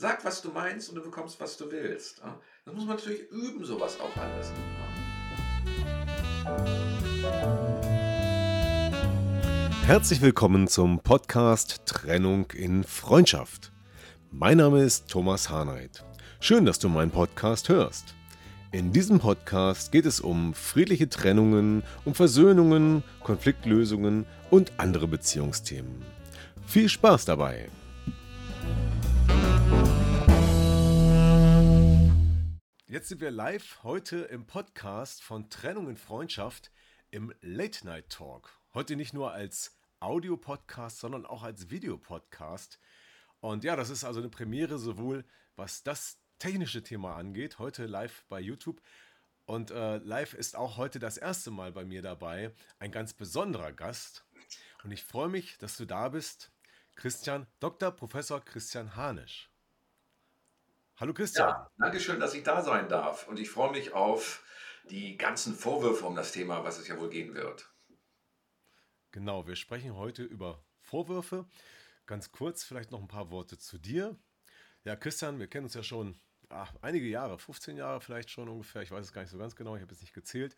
Sag, was du meinst und du bekommst, was du willst. Das muss man natürlich üben, sowas auch alles. Herzlich willkommen zum Podcast Trennung in Freundschaft. Mein Name ist Thomas Harnight. Schön, dass du meinen Podcast hörst. In diesem Podcast geht es um friedliche Trennungen, um Versöhnungen, Konfliktlösungen und andere Beziehungsthemen. Viel Spaß dabei! Jetzt sind wir live heute im Podcast von Trennung in Freundschaft im Late Night Talk. Heute nicht nur als Audio-Podcast, sondern auch als Videopodcast. Und ja, das ist also eine Premiere, sowohl was das technische Thema angeht, heute live bei YouTube. Und äh, live ist auch heute das erste Mal bei mir dabei ein ganz besonderer Gast. Und ich freue mich, dass du da bist, Christian, Dr. Professor Christian Hanisch. Hallo Christian. Ja, danke schön, dass ich da sein darf. Und ich freue mich auf die ganzen Vorwürfe um das Thema, was es ja wohl gehen wird. Genau, wir sprechen heute über Vorwürfe. Ganz kurz vielleicht noch ein paar Worte zu dir. Ja, Christian, wir kennen uns ja schon ach, einige Jahre, 15 Jahre vielleicht schon ungefähr, ich weiß es gar nicht so ganz genau, ich habe es nicht gezählt.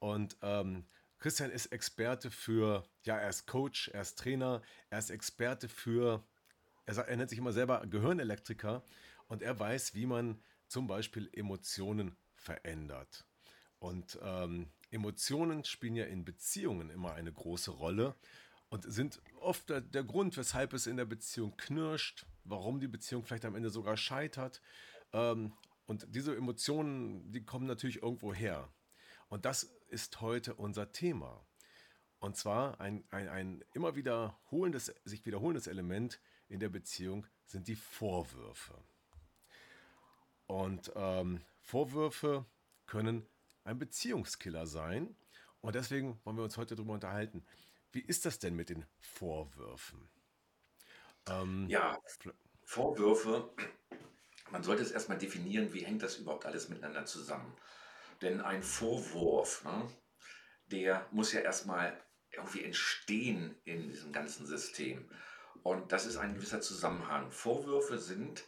Und ähm, Christian ist Experte für, ja, er ist Coach, er ist Trainer, er ist Experte für, er, sagt, er nennt sich immer selber Gehirnelektriker und er weiß, wie man zum Beispiel Emotionen verändert. Und ähm, Emotionen spielen ja in Beziehungen immer eine große Rolle und sind oft der, Grund, weshalb es in der Beziehung knirscht, warum die Beziehung vielleicht am Ende sogar scheitert. Ähm, und diese Emotionen, die kommen natürlich irgendwo her. Und das ist heute unser Thema. Und zwar ein, ein, ein immer wiederholendes, sich wiederholendes Element in der Beziehung sind die Vorwürfe. Und ähm, Vorwürfe können ein Beziehungskiller sein. Und deswegen wollen wir uns heute darüber unterhalten. Wie ist das denn mit den Vorwürfen? Ähm, ja, Vorwürfe man sollte es erstmal definieren, wie hängt das überhaupt alles miteinander zusammen. Denn ein Vorwurf, ne, der muss ja erstmal irgendwie entstehen in diesem ganzen System. Und das ist ein gewisser Zusammenhang. Vorwürfe sind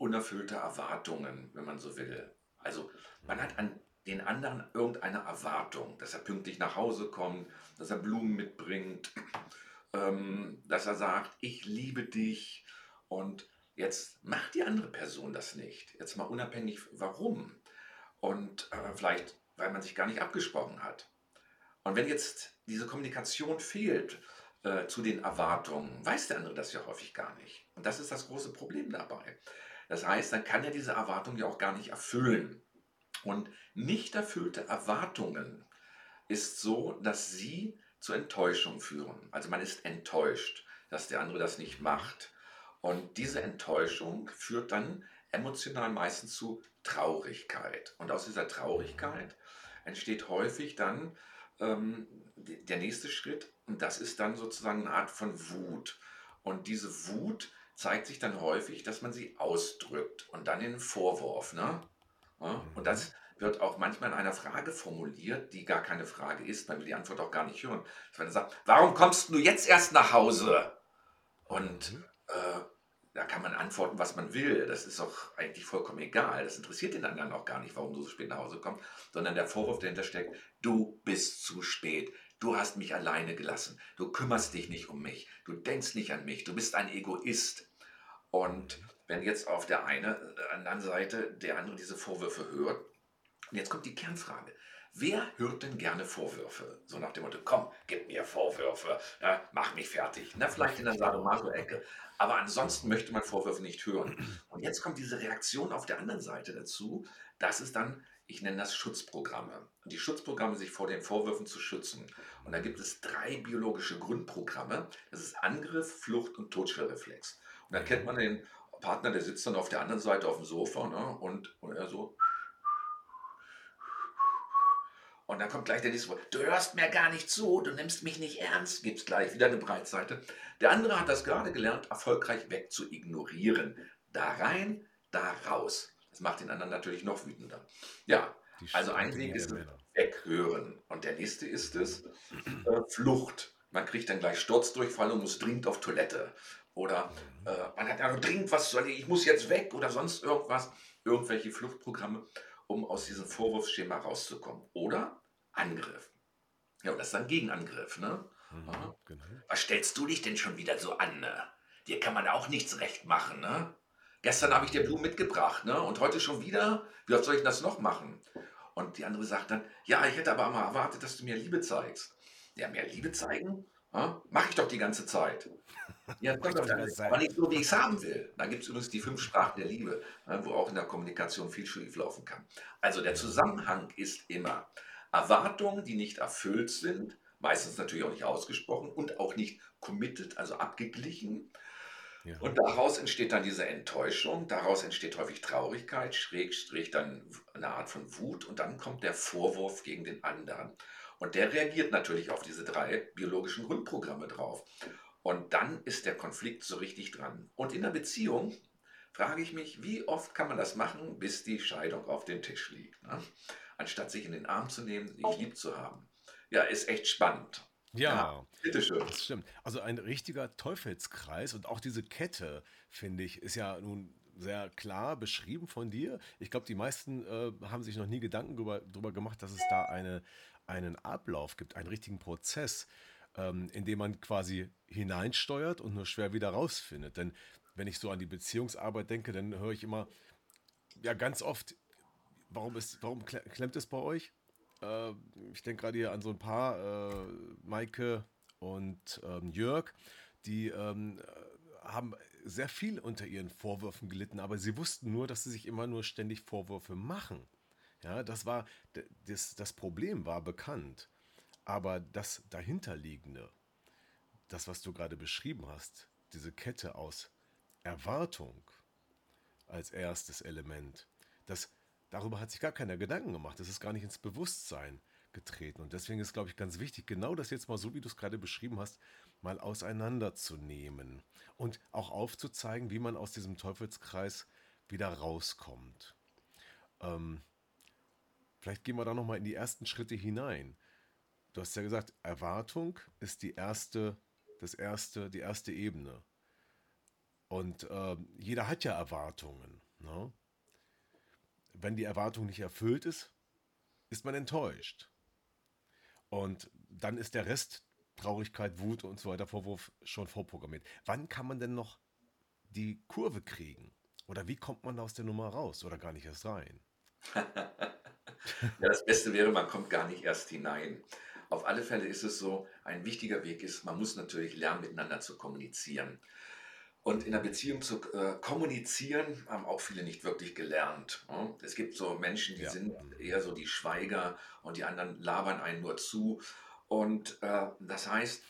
unerfüllte Erwartungen, wenn man so will. Also man hat an den anderen irgendeine Erwartung, dass er pünktlich nach Hause kommt, dass er Blumen mitbringt, ähm, dass er sagt, ich liebe dich und Jetzt macht die andere Person das nicht. Jetzt mal unabhängig, warum. Und äh, vielleicht, weil man sich gar nicht abgesprochen hat. Und wenn jetzt diese Kommunikation fehlt äh, zu den Erwartungen, weiß der andere das ja häufig gar nicht. Und das ist das große Problem dabei. Das heißt, dann kann er diese Erwartung ja auch gar nicht erfüllen. Und nicht erfüllte Erwartungen ist so, dass sie zu Enttäuschung führen. Also man ist enttäuscht, dass der andere das nicht macht. Und diese Enttäuschung führt dann emotional meistens zu Traurigkeit. Und aus dieser Traurigkeit entsteht häufig dann ähm, der nächste Schritt und das ist dann sozusagen eine Art von Wut. Und diese Wut zeigt sich dann häufig, dass man sie ausdrückt und dann in einen Vorwurf. Ne? Und das wird auch manchmal in einer Frage formuliert, die gar keine Frage ist, weil wir die Antwort auch gar nicht hören. Dass man sagt, warum kommst du jetzt erst nach Hause? Und mhm. äh, da kann man antworten, was man will. Das ist auch eigentlich vollkommen egal. Das interessiert den anderen auch gar nicht, warum du so spät nach Hause kommst, sondern der Vorwurf dahinter steckt, du bist zu spät. Du hast mich alleine gelassen. Du kümmerst dich nicht um mich. Du denkst nicht an mich. Du bist ein Egoist. Und wenn jetzt auf der einen äh, anderen Seite der andere diese Vorwürfe hört, und jetzt kommt die Kernfrage. Wer hört denn gerne Vorwürfe? So nach dem Motto, komm, gib mir Vorwürfe, ja, mach mich fertig. Na, vielleicht in der Sadomaso-Ecke. Aber ansonsten möchte man Vorwürfe nicht hören. Und jetzt kommt diese Reaktion auf der anderen Seite dazu. Das ist dann, ich nenne das Schutzprogramme. Die Schutzprogramme, sich vor den Vorwürfen zu schützen. Und da gibt es drei biologische Grundprogramme. Das ist Angriff, Flucht und Totschallreflex. Und da kennt man den Partner, der sitzt dann auf der anderen Seite auf dem Sofa ne? und, und er so. Und dann kommt gleich der nächste Wort. Du hörst mir gar nicht zu, du nimmst mich nicht ernst. Gibt es gleich wieder eine Breitseite. Der andere hat das gerade gelernt, erfolgreich weg zu ignorieren. Da rein, da raus. Das macht den anderen natürlich noch wütender. Ja, also ein Weg ist es weghören. Und der nächste ist es äh, Flucht. Man kriegt dann gleich Sturzdurchfall und muss dringend auf Toilette. Oder mhm. äh, man hat ja dringend was, ich muss jetzt weg oder sonst irgendwas. Irgendwelche Fluchtprogramme, um aus diesem Vorwurfsschema rauszukommen. Oder Angriff. Ja, und das ist dann Gegenangriff, ne? Mhm, genau. Was stellst du dich denn schon wieder so an, ne? Dir kann man auch nichts recht machen, ne? Gestern habe ich dir Blumen mitgebracht, ne? Und heute schon wieder? Wie oft soll ich das noch machen? Und die andere sagt dann, ja, ich hätte aber mal erwartet, dass du mir Liebe zeigst. Ja, mehr Liebe zeigen? Ja? Mache ich doch die ganze Zeit. Ja, kommt doch dann, aber nicht so, wie ich es haben will. Dann gibt es übrigens die fünf Sprachen der Liebe, ne, wo auch in der Kommunikation viel schief laufen kann. Also der Zusammenhang ist immer Erwartungen, die nicht erfüllt sind, meistens natürlich auch nicht ausgesprochen und auch nicht committed, also abgeglichen. Ja. Und daraus entsteht dann diese Enttäuschung, daraus entsteht häufig Traurigkeit, Schrägstrich dann eine Art von Wut und dann kommt der Vorwurf gegen den anderen. Und der reagiert natürlich auf diese drei biologischen Grundprogramme drauf. Und dann ist der Konflikt so richtig dran. Und in der Beziehung frage ich mich, wie oft kann man das machen, bis die Scheidung auf dem Tisch liegt, ne? anstatt sich in den Arm zu nehmen, sich lieb zu haben. Ja, ist echt spannend. Ja, ja bitteschön. Das stimmt. Also ein richtiger Teufelskreis und auch diese Kette, finde ich, ist ja nun sehr klar beschrieben von dir. Ich glaube, die meisten äh, haben sich noch nie Gedanken darüber gemacht, dass es da eine, einen Ablauf gibt, einen richtigen Prozess, ähm, in dem man quasi hineinsteuert und nur schwer wieder rausfindet. Denn wenn ich so an die Beziehungsarbeit denke, dann höre ich immer, ja, ganz oft, warum, ist, warum klemmt es bei euch? Äh, ich denke gerade hier an so ein paar, äh, Maike und ähm, Jörg, die ähm, haben sehr viel unter ihren Vorwürfen gelitten, aber sie wussten nur, dass sie sich immer nur ständig Vorwürfe machen. Ja, das war, das, das Problem war bekannt. Aber das dahinterliegende, das, was du gerade beschrieben hast, diese Kette aus Erwartung als erstes Element, das darüber hat sich gar keiner Gedanken gemacht. Das ist gar nicht ins Bewusstsein getreten. Und deswegen ist, glaube ich, ganz wichtig, genau das jetzt mal so, wie du es gerade beschrieben hast, mal auseinanderzunehmen und auch aufzuzeigen, wie man aus diesem Teufelskreis wieder rauskommt. Ähm, vielleicht gehen wir da nochmal in die ersten Schritte hinein. Du hast ja gesagt, Erwartung ist die erste, das erste, die erste Ebene. Und äh, jeder hat ja Erwartungen. Ne? wenn die Erwartung nicht erfüllt ist, ist man enttäuscht. Und dann ist der Rest Traurigkeit, Wut und so weiter, Vorwurf schon vorprogrammiert. Wann kann man denn noch die Kurve kriegen? Oder wie kommt man aus der Nummer raus oder gar nicht erst rein? ja, das Beste wäre, man kommt gar nicht erst hinein. Auf alle Fälle ist es so, ein wichtiger Weg ist, man muss natürlich lernen, miteinander zu kommunizieren. Und in der Beziehung zu äh, kommunizieren haben auch viele nicht wirklich gelernt. Ne? Es gibt so Menschen, die ja. sind eher so die Schweiger und die anderen labern einen nur zu. Und äh, das heißt,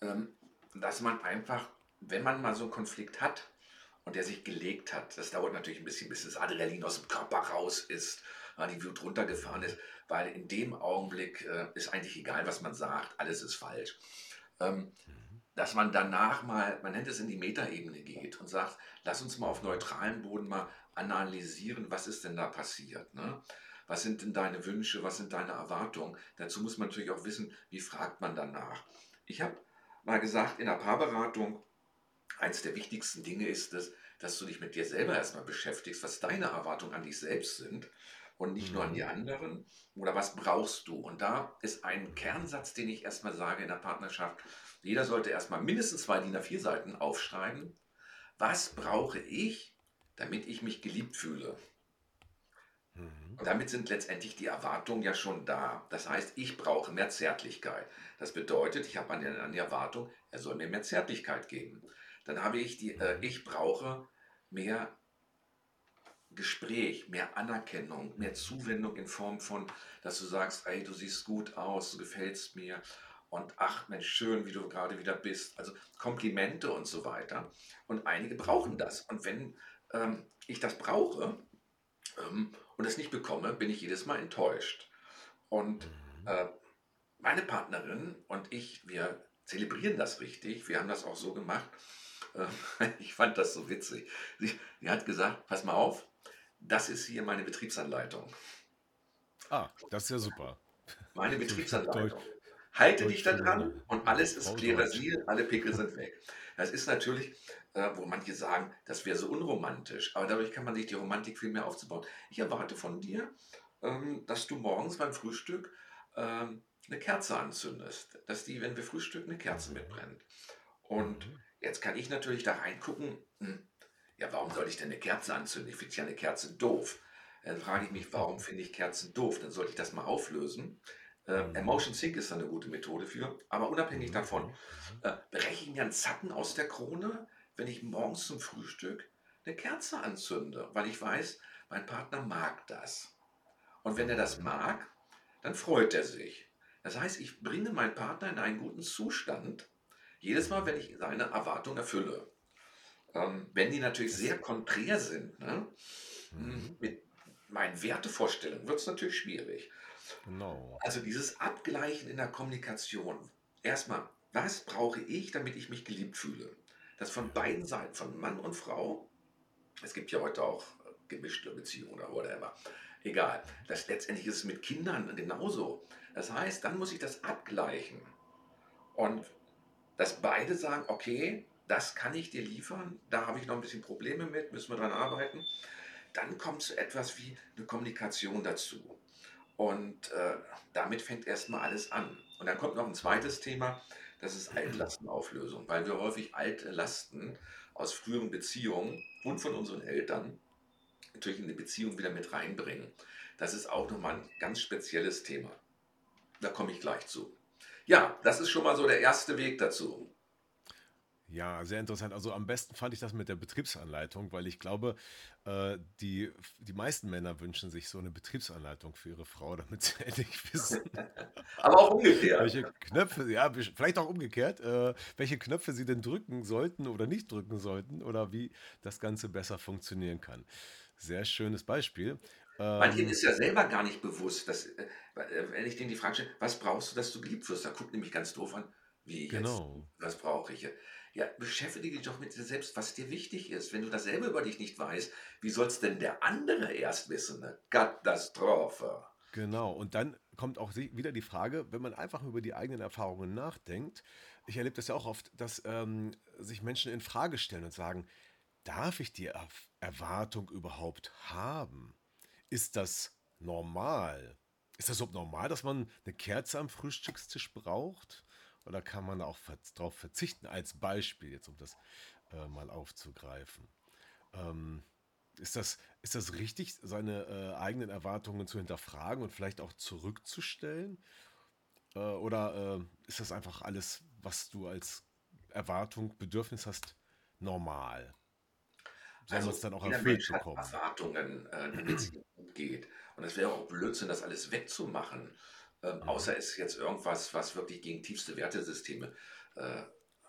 ähm, dass man einfach, wenn man mal so einen Konflikt hat und der sich gelegt hat, das dauert natürlich ein bisschen, bis das Adrenalin aus dem Körper raus ist, die Wut runtergefahren ist, weil in dem Augenblick äh, ist eigentlich egal, was man sagt, alles ist falsch. Ähm, mhm dass man danach mal, man nennt es in die Metaebene geht und sagt, lass uns mal auf neutralem Boden mal analysieren, was ist denn da passiert. Ne? Was sind denn deine Wünsche, was sind deine Erwartungen? Dazu muss man natürlich auch wissen, wie fragt man danach. Ich habe mal gesagt, in der Paarberatung, eins der wichtigsten Dinge ist es, dass du dich mit dir selber erstmal beschäftigst, was deine Erwartungen an dich selbst sind und nicht nur an die mhm. anderen. Oder was brauchst du? Und da ist ein Kernsatz, den ich erstmal sage in der Partnerschaft, jeder sollte erstmal mindestens zwei DIN A4 Seiten aufschreiben. Was brauche ich, damit ich mich geliebt fühle? Mhm. Und damit sind letztendlich die Erwartungen ja schon da. Das heißt, ich brauche mehr Zärtlichkeit. Das bedeutet, ich habe eine, eine Erwartung, er soll mir mehr Zärtlichkeit geben. Dann habe ich die, äh, ich brauche mehr Gespräch, mehr Anerkennung, mehr Zuwendung in Form von, dass du sagst, ey, du siehst gut aus, du gefällst mir, und ach Mensch, schön, wie du gerade wieder bist. Also Komplimente und so weiter. Und einige brauchen das. Und wenn ähm, ich das brauche ähm, und es nicht bekomme, bin ich jedes Mal enttäuscht. Und mhm. äh, meine Partnerin und ich, wir zelebrieren das richtig. Wir haben das auch so gemacht. Äh, ich fand das so witzig. Sie, sie hat gesagt, pass mal auf, das ist hier meine Betriebsanleitung. Ah, das ist ja super. Meine Betriebsanleitung. Halte dich da dran und alles ist Klerasil, alle Pickel sind weg. Das ist natürlich, äh, wo manche sagen, das wäre so unromantisch, aber dadurch kann man sich die Romantik viel mehr aufzubauen. Ich erwarte von dir, ähm, dass du morgens beim Frühstück ähm, eine Kerze anzündest, dass die, wenn wir frühstücken, eine Kerze mitbrennt. Und mhm. jetzt kann ich natürlich da reingucken, hm, ja, warum soll ich denn eine Kerze anzünden? Ich finde ja eine Kerze doof. Dann frage ich mich, warum finde ich Kerzen doof? Dann sollte ich das mal auflösen. Äh, mhm. Emotion Sync ist da eine gute Methode für. Aber unabhängig mhm. davon, äh, breche ich mir einen Zacken aus der Krone, wenn ich morgens zum Frühstück eine Kerze anzünde, weil ich weiß, mein Partner mag das. Und wenn er das mag, dann freut er sich. Das heißt, ich bringe meinen Partner in einen guten Zustand, jedes Mal, wenn ich seine Erwartung erfülle. Ähm, wenn die natürlich sehr konträr sind, ne, mhm. mit meinen Wertevorstellungen, wird es natürlich schwierig. Genau. Also dieses Abgleichen in der Kommunikation. Erstmal, was brauche ich, damit ich mich geliebt fühle? Das von beiden Seiten, von Mann und Frau. Es gibt ja heute auch gemischte Beziehungen oder whatever. Egal. Das, letztendlich ist es mit Kindern genauso. Das heißt, dann muss ich das abgleichen. Und dass beide sagen, okay, das kann ich dir liefern, da habe ich noch ein bisschen Probleme mit, müssen wir dran arbeiten. Dann kommt so etwas wie eine Kommunikation dazu. Und äh, damit fängt erstmal alles an. Und dann kommt noch ein zweites Thema, das ist Altlastenauflösung, weil wir häufig alte Lasten aus früheren Beziehungen und von unseren Eltern natürlich in die Beziehung wieder mit reinbringen. Das ist auch nochmal ein ganz spezielles Thema. Da komme ich gleich zu. Ja, das ist schon mal so der erste Weg dazu. Ja, sehr interessant. Also am besten fand ich das mit der Betriebsanleitung, weil ich glaube, äh, die, die meisten Männer wünschen sich so eine Betriebsanleitung für ihre Frau, damit sie endlich wissen. Aber auch umgekehrt. Welche Knöpfe, ja, vielleicht auch umgekehrt, äh, welche Knöpfe sie denn drücken sollten oder nicht drücken sollten oder wie das Ganze besser funktionieren kann. Sehr schönes Beispiel. Manchen ähm, ist ja selber gar nicht bewusst, dass, äh, wenn ich denen die Frage stelle, was brauchst du, dass du geliebt wirst? Da guckt nämlich ganz doof an, wie jetzt, genau. was brauche ich? Ja, beschäftige dich doch mit dir selbst, was dir wichtig ist. Wenn du das selber über dich nicht weißt, wie soll es denn der andere erst wissen? Eine Katastrophe. Genau, und dann kommt auch wieder die Frage, wenn man einfach über die eigenen Erfahrungen nachdenkt. Ich erlebe das ja auch oft, dass ähm, sich Menschen in Frage stellen und sagen, darf ich die er Erwartung überhaupt haben? Ist das normal? Ist das überhaupt normal, dass man eine Kerze am Frühstückstisch braucht? Oder kann man auch darauf verzichten, als Beispiel, jetzt um das äh, mal aufzugreifen? Ähm, ist, das, ist das richtig, seine äh, eigenen Erwartungen zu hinterfragen und vielleicht auch zurückzustellen? Äh, oder äh, ist das einfach alles, was du als Erwartung, Bedürfnis hast, normal? Soll also, es dann auch erfüllt bekommen? Erwartungen, äh, geht. Und es wäre auch Blödsinn, das alles wegzumachen. Ähm, mhm. Außer es ist jetzt irgendwas, was wirklich gegen tiefste Wertesysteme äh,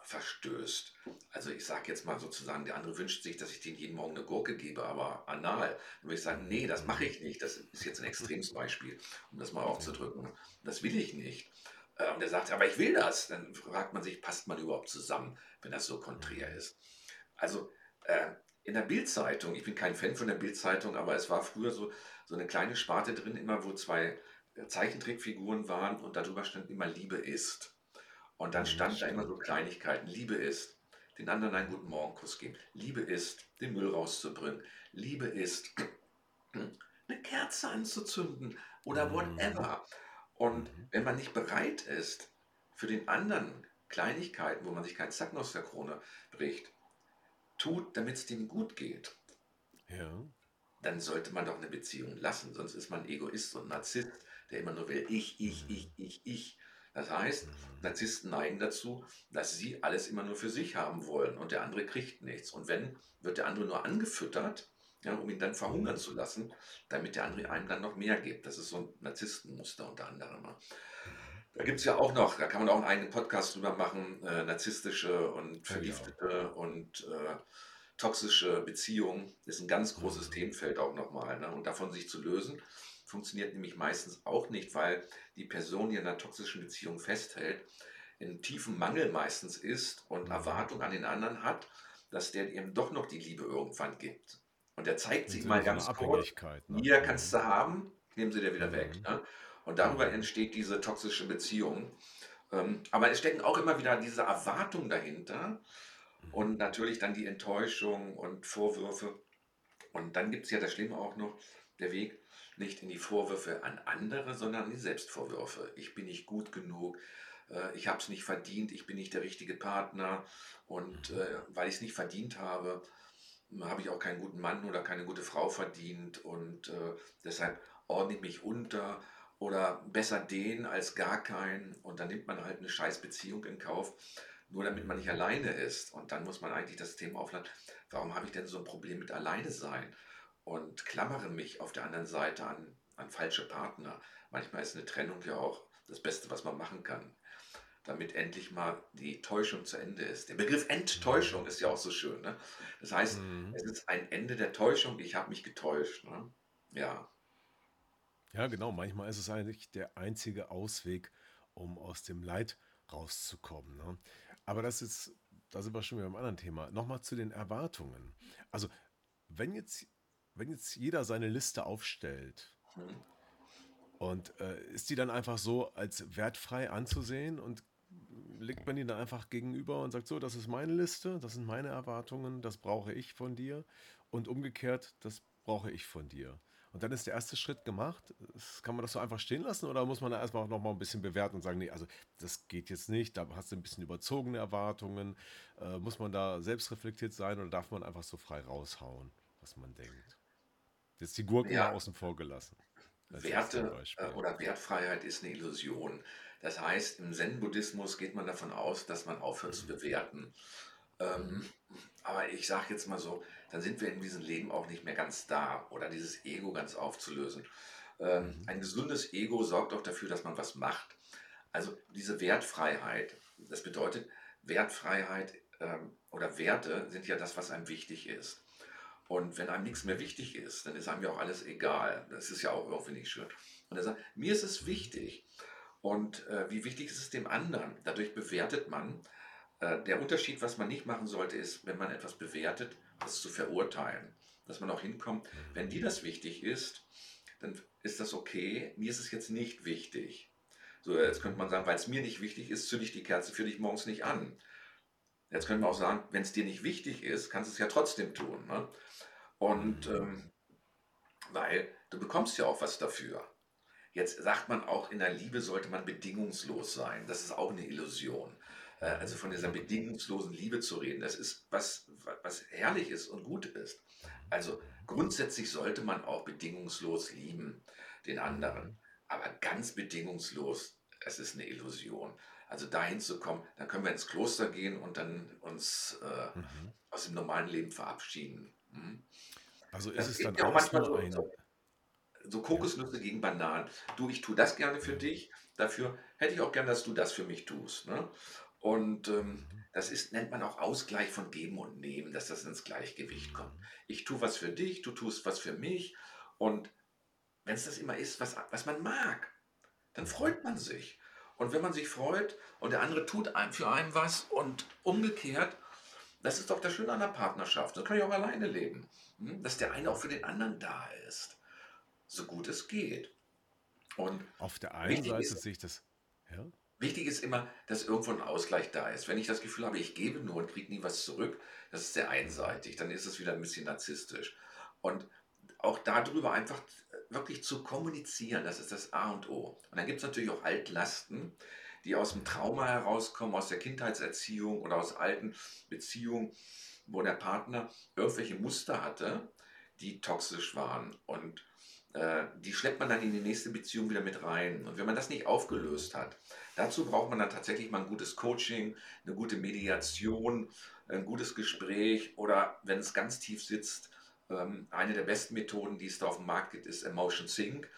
verstößt. Also ich sage jetzt mal sozusagen, der andere wünscht sich, dass ich den jeden Morgen eine Gurke gebe, aber anal. Dann würde ich sagen, nee, das mache ich nicht. Das ist jetzt ein extremes Beispiel, um das mal aufzudrücken. Das will ich nicht. Äh, und er sagt, aber ich will das. Dann fragt man sich, passt man überhaupt zusammen, wenn das so konträr mhm. ist. Also äh, in der Bildzeitung, ich bin kein Fan von der Bildzeitung, aber es war früher so, so eine kleine Sparte drin, immer wo zwei Zeichentrickfiguren waren und darüber stand immer Liebe ist. Und dann mhm, stand da immer so Kleinigkeiten. Liebe ist, den anderen einen guten Morgenkuss geben. Liebe ist, den Müll rauszubringen. Liebe ist, eine Kerze anzuzünden oder mhm. whatever. Und mhm. wenn man nicht bereit ist, für den anderen Kleinigkeiten, wo man sich keinen Zacken aus der Krone bricht, tut, damit es dem gut geht, ja. dann sollte man doch eine Beziehung lassen. Sonst ist man Egoist und Narzisst der immer nur will, ich, ich, ich, ich, ich. Das heißt, Narzissten neigen dazu, dass sie alles immer nur für sich haben wollen und der andere kriegt nichts. Und wenn, wird der andere nur angefüttert, ja, um ihn dann verhungern zu lassen, damit der andere einem dann noch mehr gibt. Das ist so ein Narzisstenmuster unter anderem. Da gibt es ja auch noch, da kann man auch einen eigenen Podcast drüber machen, äh, narzisstische und vergiftete ja. und äh, toxische Beziehungen. Das ist ein ganz großes mhm. Themenfeld auch nochmal. Ne? Und davon sich zu lösen, funktioniert nämlich meistens auch nicht, weil die Person, die in einer toxischen Beziehung festhält, in tiefem Mangel meistens ist und mhm. Erwartung an den anderen hat, dass der ihm doch noch die Liebe irgendwann gibt. Und der zeigt sich mal ganz kurz, ne? hier kannst du haben, nehmen sie dir wieder mhm. weg. Ne? Und darüber entsteht diese toxische Beziehung. Ähm, aber es stecken auch immer wieder diese Erwartungen dahinter mhm. und natürlich dann die Enttäuschung und Vorwürfe. Und dann gibt es ja das Schlimme auch noch, der Weg nicht in die Vorwürfe an andere, sondern in die Selbstvorwürfe. Ich bin nicht gut genug, äh, ich habe es nicht verdient, ich bin nicht der richtige Partner und mhm. äh, weil ich es nicht verdient habe, habe ich auch keinen guten Mann oder keine gute Frau verdient und äh, deshalb ordne ich mich unter oder besser den als gar keinen und dann nimmt man halt eine scheiß Beziehung in Kauf, nur damit man nicht alleine ist. Und dann muss man eigentlich das Thema aufladen, warum habe ich denn so ein Problem mit alleine sein? Und klammere mich auf der anderen Seite an, an falsche Partner. Manchmal ist eine Trennung ja auch das Beste, was man machen kann, damit endlich mal die Täuschung zu Ende ist. Der Begriff Enttäuschung ist ja auch so schön. Ne? Das heißt, mhm. es ist ein Ende der Täuschung, ich habe mich getäuscht. Ne? Ja. Ja, genau. Manchmal ist es eigentlich der einzige Ausweg, um aus dem Leid rauszukommen. Ne? Aber das ist, da sind wir schon wieder beim anderen Thema. Nochmal zu den Erwartungen. Also, wenn jetzt, wenn jetzt jeder seine Liste aufstellt und äh, ist die dann einfach so als wertfrei anzusehen und legt man die dann einfach gegenüber und sagt so, das ist meine Liste, das sind meine Erwartungen, das brauche ich von dir und umgekehrt, das brauche ich von dir. Und dann ist der erste Schritt gemacht. Kann man das so einfach stehen lassen oder muss man da erstmal noch mal ein bisschen bewerten und sagen, nee, also das geht jetzt nicht, da hast du ein bisschen überzogene Erwartungen. Äh, muss man da selbst reflektiert sein oder darf man einfach so frei raushauen, was man denkt? Jetzt die Gurken ja. außen vor gelassen. Werte äh, oder Wertfreiheit ist eine Illusion. Das heißt, im Zen-Buddhismus geht man davon aus, dass man aufhört mhm. zu bewerten. Ähm, aber ich sage jetzt mal so, dann sind wir in diesem Leben auch nicht mehr ganz da oder dieses Ego ganz aufzulösen. Ähm, mhm. ein gesundes Ego sorgt auch dafür, dass man was macht. Also diese Wertfreiheit, das bedeutet, Wertfreiheit ähm, oder Werte sind ja das, was einem wichtig ist. Und wenn einem nichts mehr wichtig ist, dann ist einem ja auch alles egal. Das ist ja auch irgendwie nicht schön. Und er sagt, mir ist es wichtig. Und äh, wie wichtig ist es dem anderen? Dadurch bewertet man, äh, der Unterschied, was man nicht machen sollte, ist, wenn man etwas bewertet, das zu verurteilen. Dass man auch hinkommt, wenn dir das wichtig ist, dann ist das okay. Mir ist es jetzt nicht wichtig. So, jetzt könnte man sagen, weil es mir nicht wichtig ist, zünde ich die Kerze für dich morgens nicht an. Jetzt könnte man auch sagen, wenn es dir nicht wichtig ist, kannst du es ja trotzdem tun. Ne? Und ähm, weil du bekommst ja auch was dafür. Jetzt sagt man auch, in der Liebe sollte man bedingungslos sein. Das ist auch eine Illusion. Äh, also von dieser bedingungslosen Liebe zu reden, das ist was, was herrlich ist und gut ist. Also grundsätzlich sollte man auch bedingungslos lieben, den anderen. Aber ganz bedingungslos, es ist eine Illusion. Also dahin zu kommen, dann können wir ins Kloster gehen und dann uns äh, mhm. aus dem normalen Leben verabschieden. Mhm. Also ist das es dann auch manchmal so, so, so Kokosnüsse ja. gegen Bananen. Du, ich tue das gerne für dich. Dafür hätte ich auch gern, dass du das für mich tust. Ne? Und ähm, das ist, nennt man auch Ausgleich von Geben und Nehmen, dass das ins Gleichgewicht kommt. Mhm. Ich tue was für dich, du tust was für mich. Und wenn es das immer ist, was, was man mag, dann freut man sich. Und wenn man sich freut und der andere tut einem für einen was und umgekehrt, das ist doch das Schöne an der Partnerschaft. Das kann ich auch alleine leben. Hm? Dass der eine auch für den anderen da ist. So gut es geht. Und auf der einen Seite sehe ich das. Ja? Wichtig ist immer, dass irgendwo ein Ausgleich da ist. Wenn ich das Gefühl habe, ich gebe nur und kriege nie was zurück, das ist sehr einseitig. Dann ist es wieder ein bisschen narzisstisch. Und auch darüber einfach wirklich zu kommunizieren, das ist das A und O. Und dann gibt es natürlich auch Altlasten, die aus dem Trauma herauskommen, aus der Kindheitserziehung oder aus alten Beziehungen, wo der Partner irgendwelche Muster hatte, die toxisch waren. Und äh, die schleppt man dann in die nächste Beziehung wieder mit rein. Und wenn man das nicht aufgelöst hat, dazu braucht man dann tatsächlich mal ein gutes Coaching, eine gute Mediation, ein gutes Gespräch oder wenn es ganz tief sitzt, eine der besten Methoden, die es da auf dem Markt gibt, ist Emotion Sync.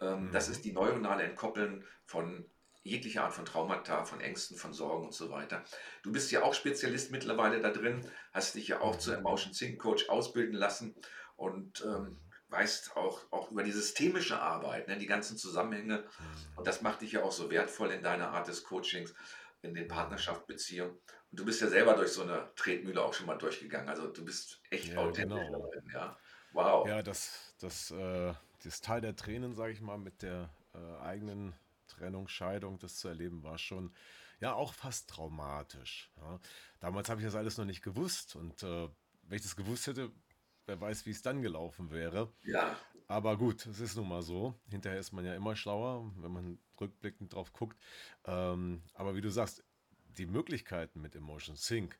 Ähm, das mhm. ist die neuronale Entkoppeln von jegliche Art von Traumata, von Ängsten, von Sorgen und so weiter. Du bist ja auch Spezialist mittlerweile da drin, hast dich ja auch zu Emotion Sync Coach ausbilden lassen und ähm, weißt auch, auch über die systemische Arbeit, ne, die ganzen Zusammenhänge. Mhm. Und das macht dich ja auch so wertvoll in deiner Art des Coachings, in den Partnerschaftsbeziehungen. Und du bist ja selber durch so eine Tretmühle auch schon mal durchgegangen. Also du bist echt ja, authentisch genau. darin, ja. Wow. Ja, das, das, äh, das Teil der Tränen, sage ich mal, mit der äh, eigenen Trennung, Scheidung, das zu erleben, war schon ja auch fast traumatisch. Ja. Damals habe ich das alles noch nicht gewusst und äh, wenn ich das gewusst hätte, wer weiß, wie es dann gelaufen wäre. Ja. Aber gut, es ist nun mal so. Hinterher ist man ja immer schlauer, wenn man rückblickend drauf guckt. Ähm, aber wie du sagst, die Möglichkeiten mit Emotion Sync,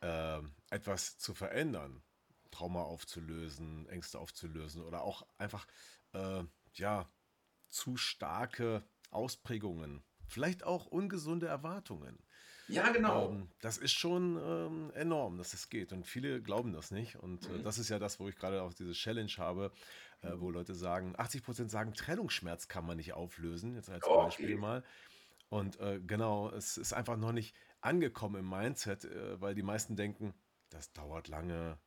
äh, etwas zu verändern, Trauma aufzulösen, Ängste aufzulösen oder auch einfach, äh, ja, zu starke Ausprägungen, vielleicht auch ungesunde Erwartungen ja, genau. Ähm, das ist schon ähm, enorm, dass es geht. Und viele glauben das nicht. Und äh, mhm. das ist ja das, wo ich gerade auch diese Challenge habe, äh, wo Leute sagen, 80 Prozent sagen, Trennungsschmerz kann man nicht auflösen. Jetzt als okay. Beispiel mal. Und äh, genau, es ist einfach noch nicht angekommen im Mindset, äh, weil die meisten denken, das dauert lange.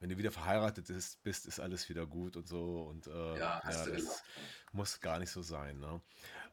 Wenn du wieder verheiratet ist, bist, ist alles wieder gut und so. Und äh, ja, ja das muss gar nicht so sein. Ne?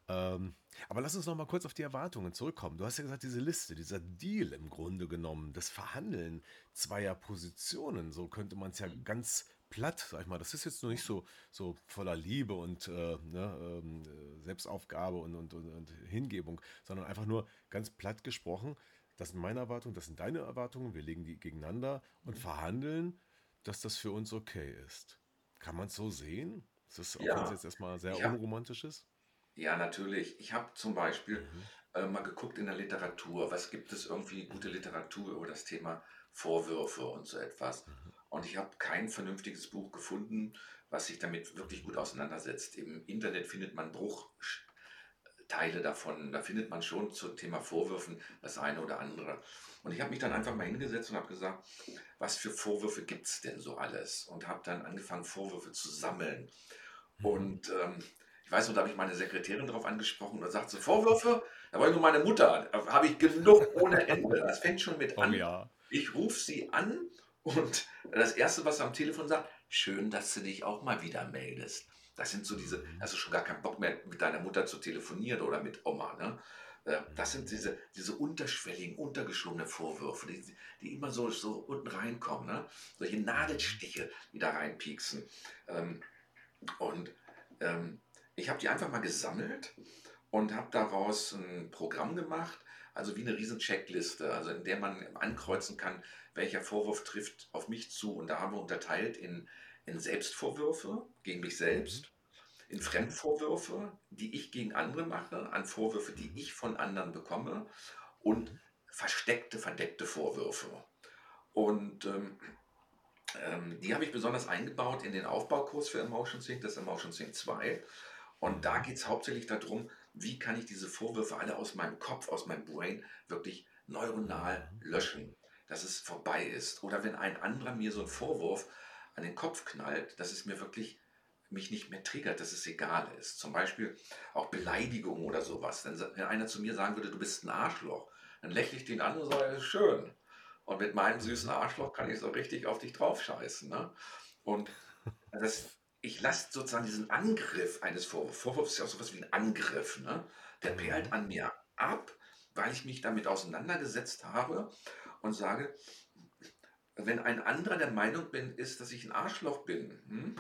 Ähm, aber lass uns noch mal kurz auf die Erwartungen zurückkommen. Du hast ja gesagt, diese Liste, dieser Deal im Grunde genommen, das Verhandeln zweier Positionen, so könnte man es ja ganz platt, sag ich mal. Das ist jetzt nur nicht so, so voller Liebe und äh, ne, äh, Selbstaufgabe und, und, und, und, Hingebung, sondern einfach nur ganz platt gesprochen. Das sind meine Erwartungen, das sind deine Erwartungen. Wir legen die gegeneinander und mhm. verhandeln, dass das für uns okay ist. Kann man es so sehen? Ist das, auch ja. wenn es jetzt erstmal sehr ja. unromantisch ist? Ja, natürlich. Ich habe zum Beispiel Mhm. äh, mal geguckt in der Literatur, was gibt es irgendwie gute Literatur über das Thema Vorwürfe und so etwas. Mhm. Und ich habe kein vernünftiges Buch gefunden, was sich damit wirklich gut auseinandersetzt. Im Internet findet man Bruchteile davon. Da findet man schon zum Thema Vorwürfen das eine oder andere. Und ich habe mich dann einfach mal hingesetzt und habe gesagt, was für Vorwürfe gibt es denn so alles? Und habe dann angefangen, Vorwürfe zu sammeln. Mhm. Und ähm, ich weiß noch, da habe ich meine Sekretärin darauf angesprochen und sagt so, Vorwürfe, da war nur meine Mutter, da habe ich genug ohne Ende. Das fängt schon mit oh an. Oh, ja. Ich rufe sie an und das Erste, was sie am Telefon sagt, schön, dass du dich auch mal wieder meldest. Das sind so diese, mhm. hast du schon gar keinen Bock mehr mit deiner Mutter zu telefonieren oder mit Oma, ne? Äh, das sind diese, diese unterschwelligen, untergeschobenen Vorwürfe, die, die immer so, so unten reinkommen. Ne? Solche Nadelstiche, die da reinpieksen. Ähm, und ähm, ich habe die einfach mal gesammelt und habe daraus ein Programm gemacht, also wie eine riesen Checkliste, also in der man ankreuzen kann, welcher Vorwurf trifft auf mich zu. Und da haben wir unterteilt in, in Selbstvorwürfe gegen mich selbst, in Fremdvorwürfe, die ich gegen andere mache, an Vorwürfe, die ich von anderen bekomme und versteckte, verdeckte Vorwürfe. Und ähm, ähm, die habe ich besonders eingebaut in den Aufbaukurs für Emotion Sync, das Emotion Sync 2. Und da geht es hauptsächlich darum, wie kann ich diese Vorwürfe alle aus meinem Kopf, aus meinem Brain wirklich neuronal mhm. löschen, dass es vorbei ist. Oder wenn ein anderer mir so einen Vorwurf an den Kopf knallt, dass es mir wirklich mich nicht mehr triggert, dass es egal ist. Zum Beispiel auch Beleidigung oder sowas. Wenn einer zu mir sagen würde, du bist ein Arschloch, dann lächle ich den an und sage, schön. Und mit meinem süßen Arschloch kann ich so richtig auf dich draufscheißen. Ne? Und das, ich lasse sozusagen diesen Angriff eines Vorwurfs, Vorwurf ist ja auch sowas wie ein Angriff, ne? der mhm. perlt an mir ab, weil ich mich damit auseinandergesetzt habe und sage, wenn ein anderer der Meinung bin, ist, dass ich ein Arschloch bin, hm,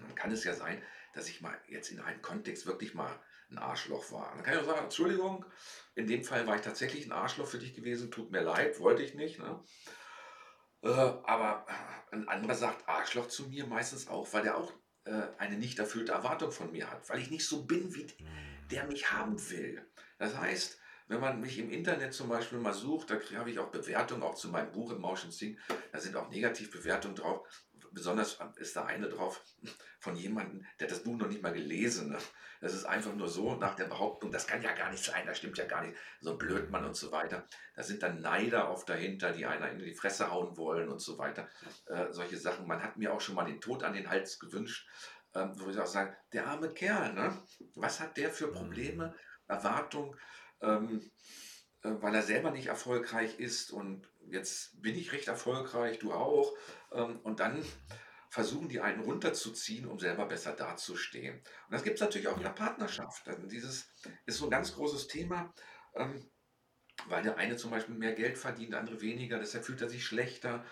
dann kann es ja sein, dass ich mal jetzt in einem Kontext wirklich mal ein Arschloch war. Dann kann ich auch sagen, Entschuldigung, in dem Fall war ich tatsächlich ein Arschloch für dich gewesen, tut mir leid, wollte ich nicht. Ne? Äh, aber ein anderer sagt Arschloch zu mir meistens auch, weil der auch äh, eine nicht erfüllte Erwartung von mir hat, weil ich nicht so bin, wie der mich haben will. Das heißt, wenn man mich im Internet zum Beispiel mal sucht, da habe ich auch Bewertungen, auch zu meinem Buch Emotion Sync, da sind auch Negativbewertungen drauf. Besonders ist da eine drauf von jemandem, der das Buch noch nicht mal gelesen hat. Das ist einfach nur so nach der Behauptung, das kann ja gar nicht sein, das stimmt ja gar nicht, so ein Blödmann und so weiter. Da sind dann Neider oft dahinter, die einer in die Fresse hauen wollen und so weiter. Äh, solche Sachen. Man hat mir auch schon mal den Tod an den Hals gewünscht, äh, wo ich auch sage, der arme Kerl, ne? was hat der für Probleme? Erwartung, ähm, äh, weil er selber nicht erfolgreich ist und jetzt bin ich recht erfolgreich, du auch. Ähm, und dann versuchen die einen runterzuziehen, um selber besser dazustehen. Und das gibt es natürlich auch in der Partnerschaft. Also dieses ist so ein ganz großes Thema, ähm, weil der eine zum Beispiel mehr Geld verdient, der andere weniger, deshalb fühlt er sich schlechter.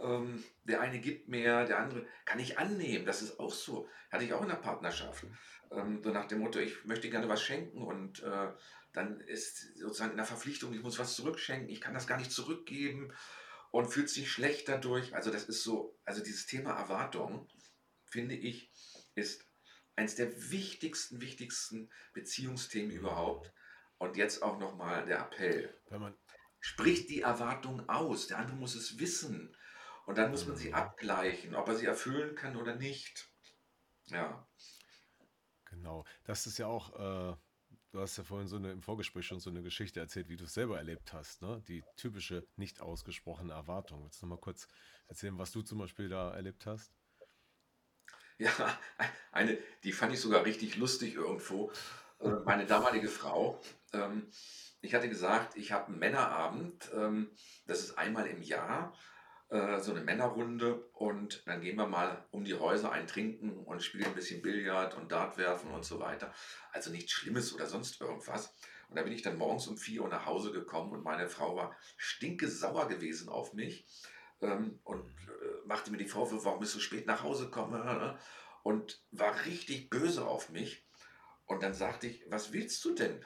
Ähm, der eine gibt mehr, der andere kann ich annehmen. Das ist auch so. Hatte ich auch in der Partnerschaft. Ähm, so nach dem Motto, ich möchte gerne was schenken und äh, dann ist sozusagen in der Verpflichtung, ich muss was zurückschenken, ich kann das gar nicht zurückgeben und fühlt sich schlecht dadurch. Also das ist so, also dieses Thema Erwartung, finde ich, ist eines der wichtigsten, wichtigsten Beziehungsthemen überhaupt. Und jetzt auch nochmal der Appell. Spricht die Erwartung aus. Der andere muss es wissen. Und dann muss man sie mhm. abgleichen, ob er sie erfüllen kann oder nicht. Ja. Genau. Das ist ja auch, äh, du hast ja vorhin so eine, im Vorgespräch schon so eine Geschichte erzählt, wie du es selber erlebt hast, ne? Die typische nicht ausgesprochene Erwartung. Willst du noch mal kurz erzählen, was du zum Beispiel da erlebt hast? Ja, eine, die fand ich sogar richtig lustig irgendwo. Äh, meine damalige Frau, ähm, ich hatte gesagt, ich habe einen Männerabend, ähm, das ist einmal im Jahr äh, so eine Männerrunde und dann gehen wir mal um die Häuser ein trinken und spielen ein bisschen Billard und Dart werfen und so weiter. Also nichts Schlimmes oder sonst irgendwas. Und da bin ich dann morgens um 4 Uhr nach Hause gekommen und meine Frau war stinke sauer gewesen auf mich ähm, und äh, machte mir die Vorwürfe, warum bist du spät nach Hause gekommen ne? und war richtig böse auf mich. Und dann sagte ich, was willst du denn?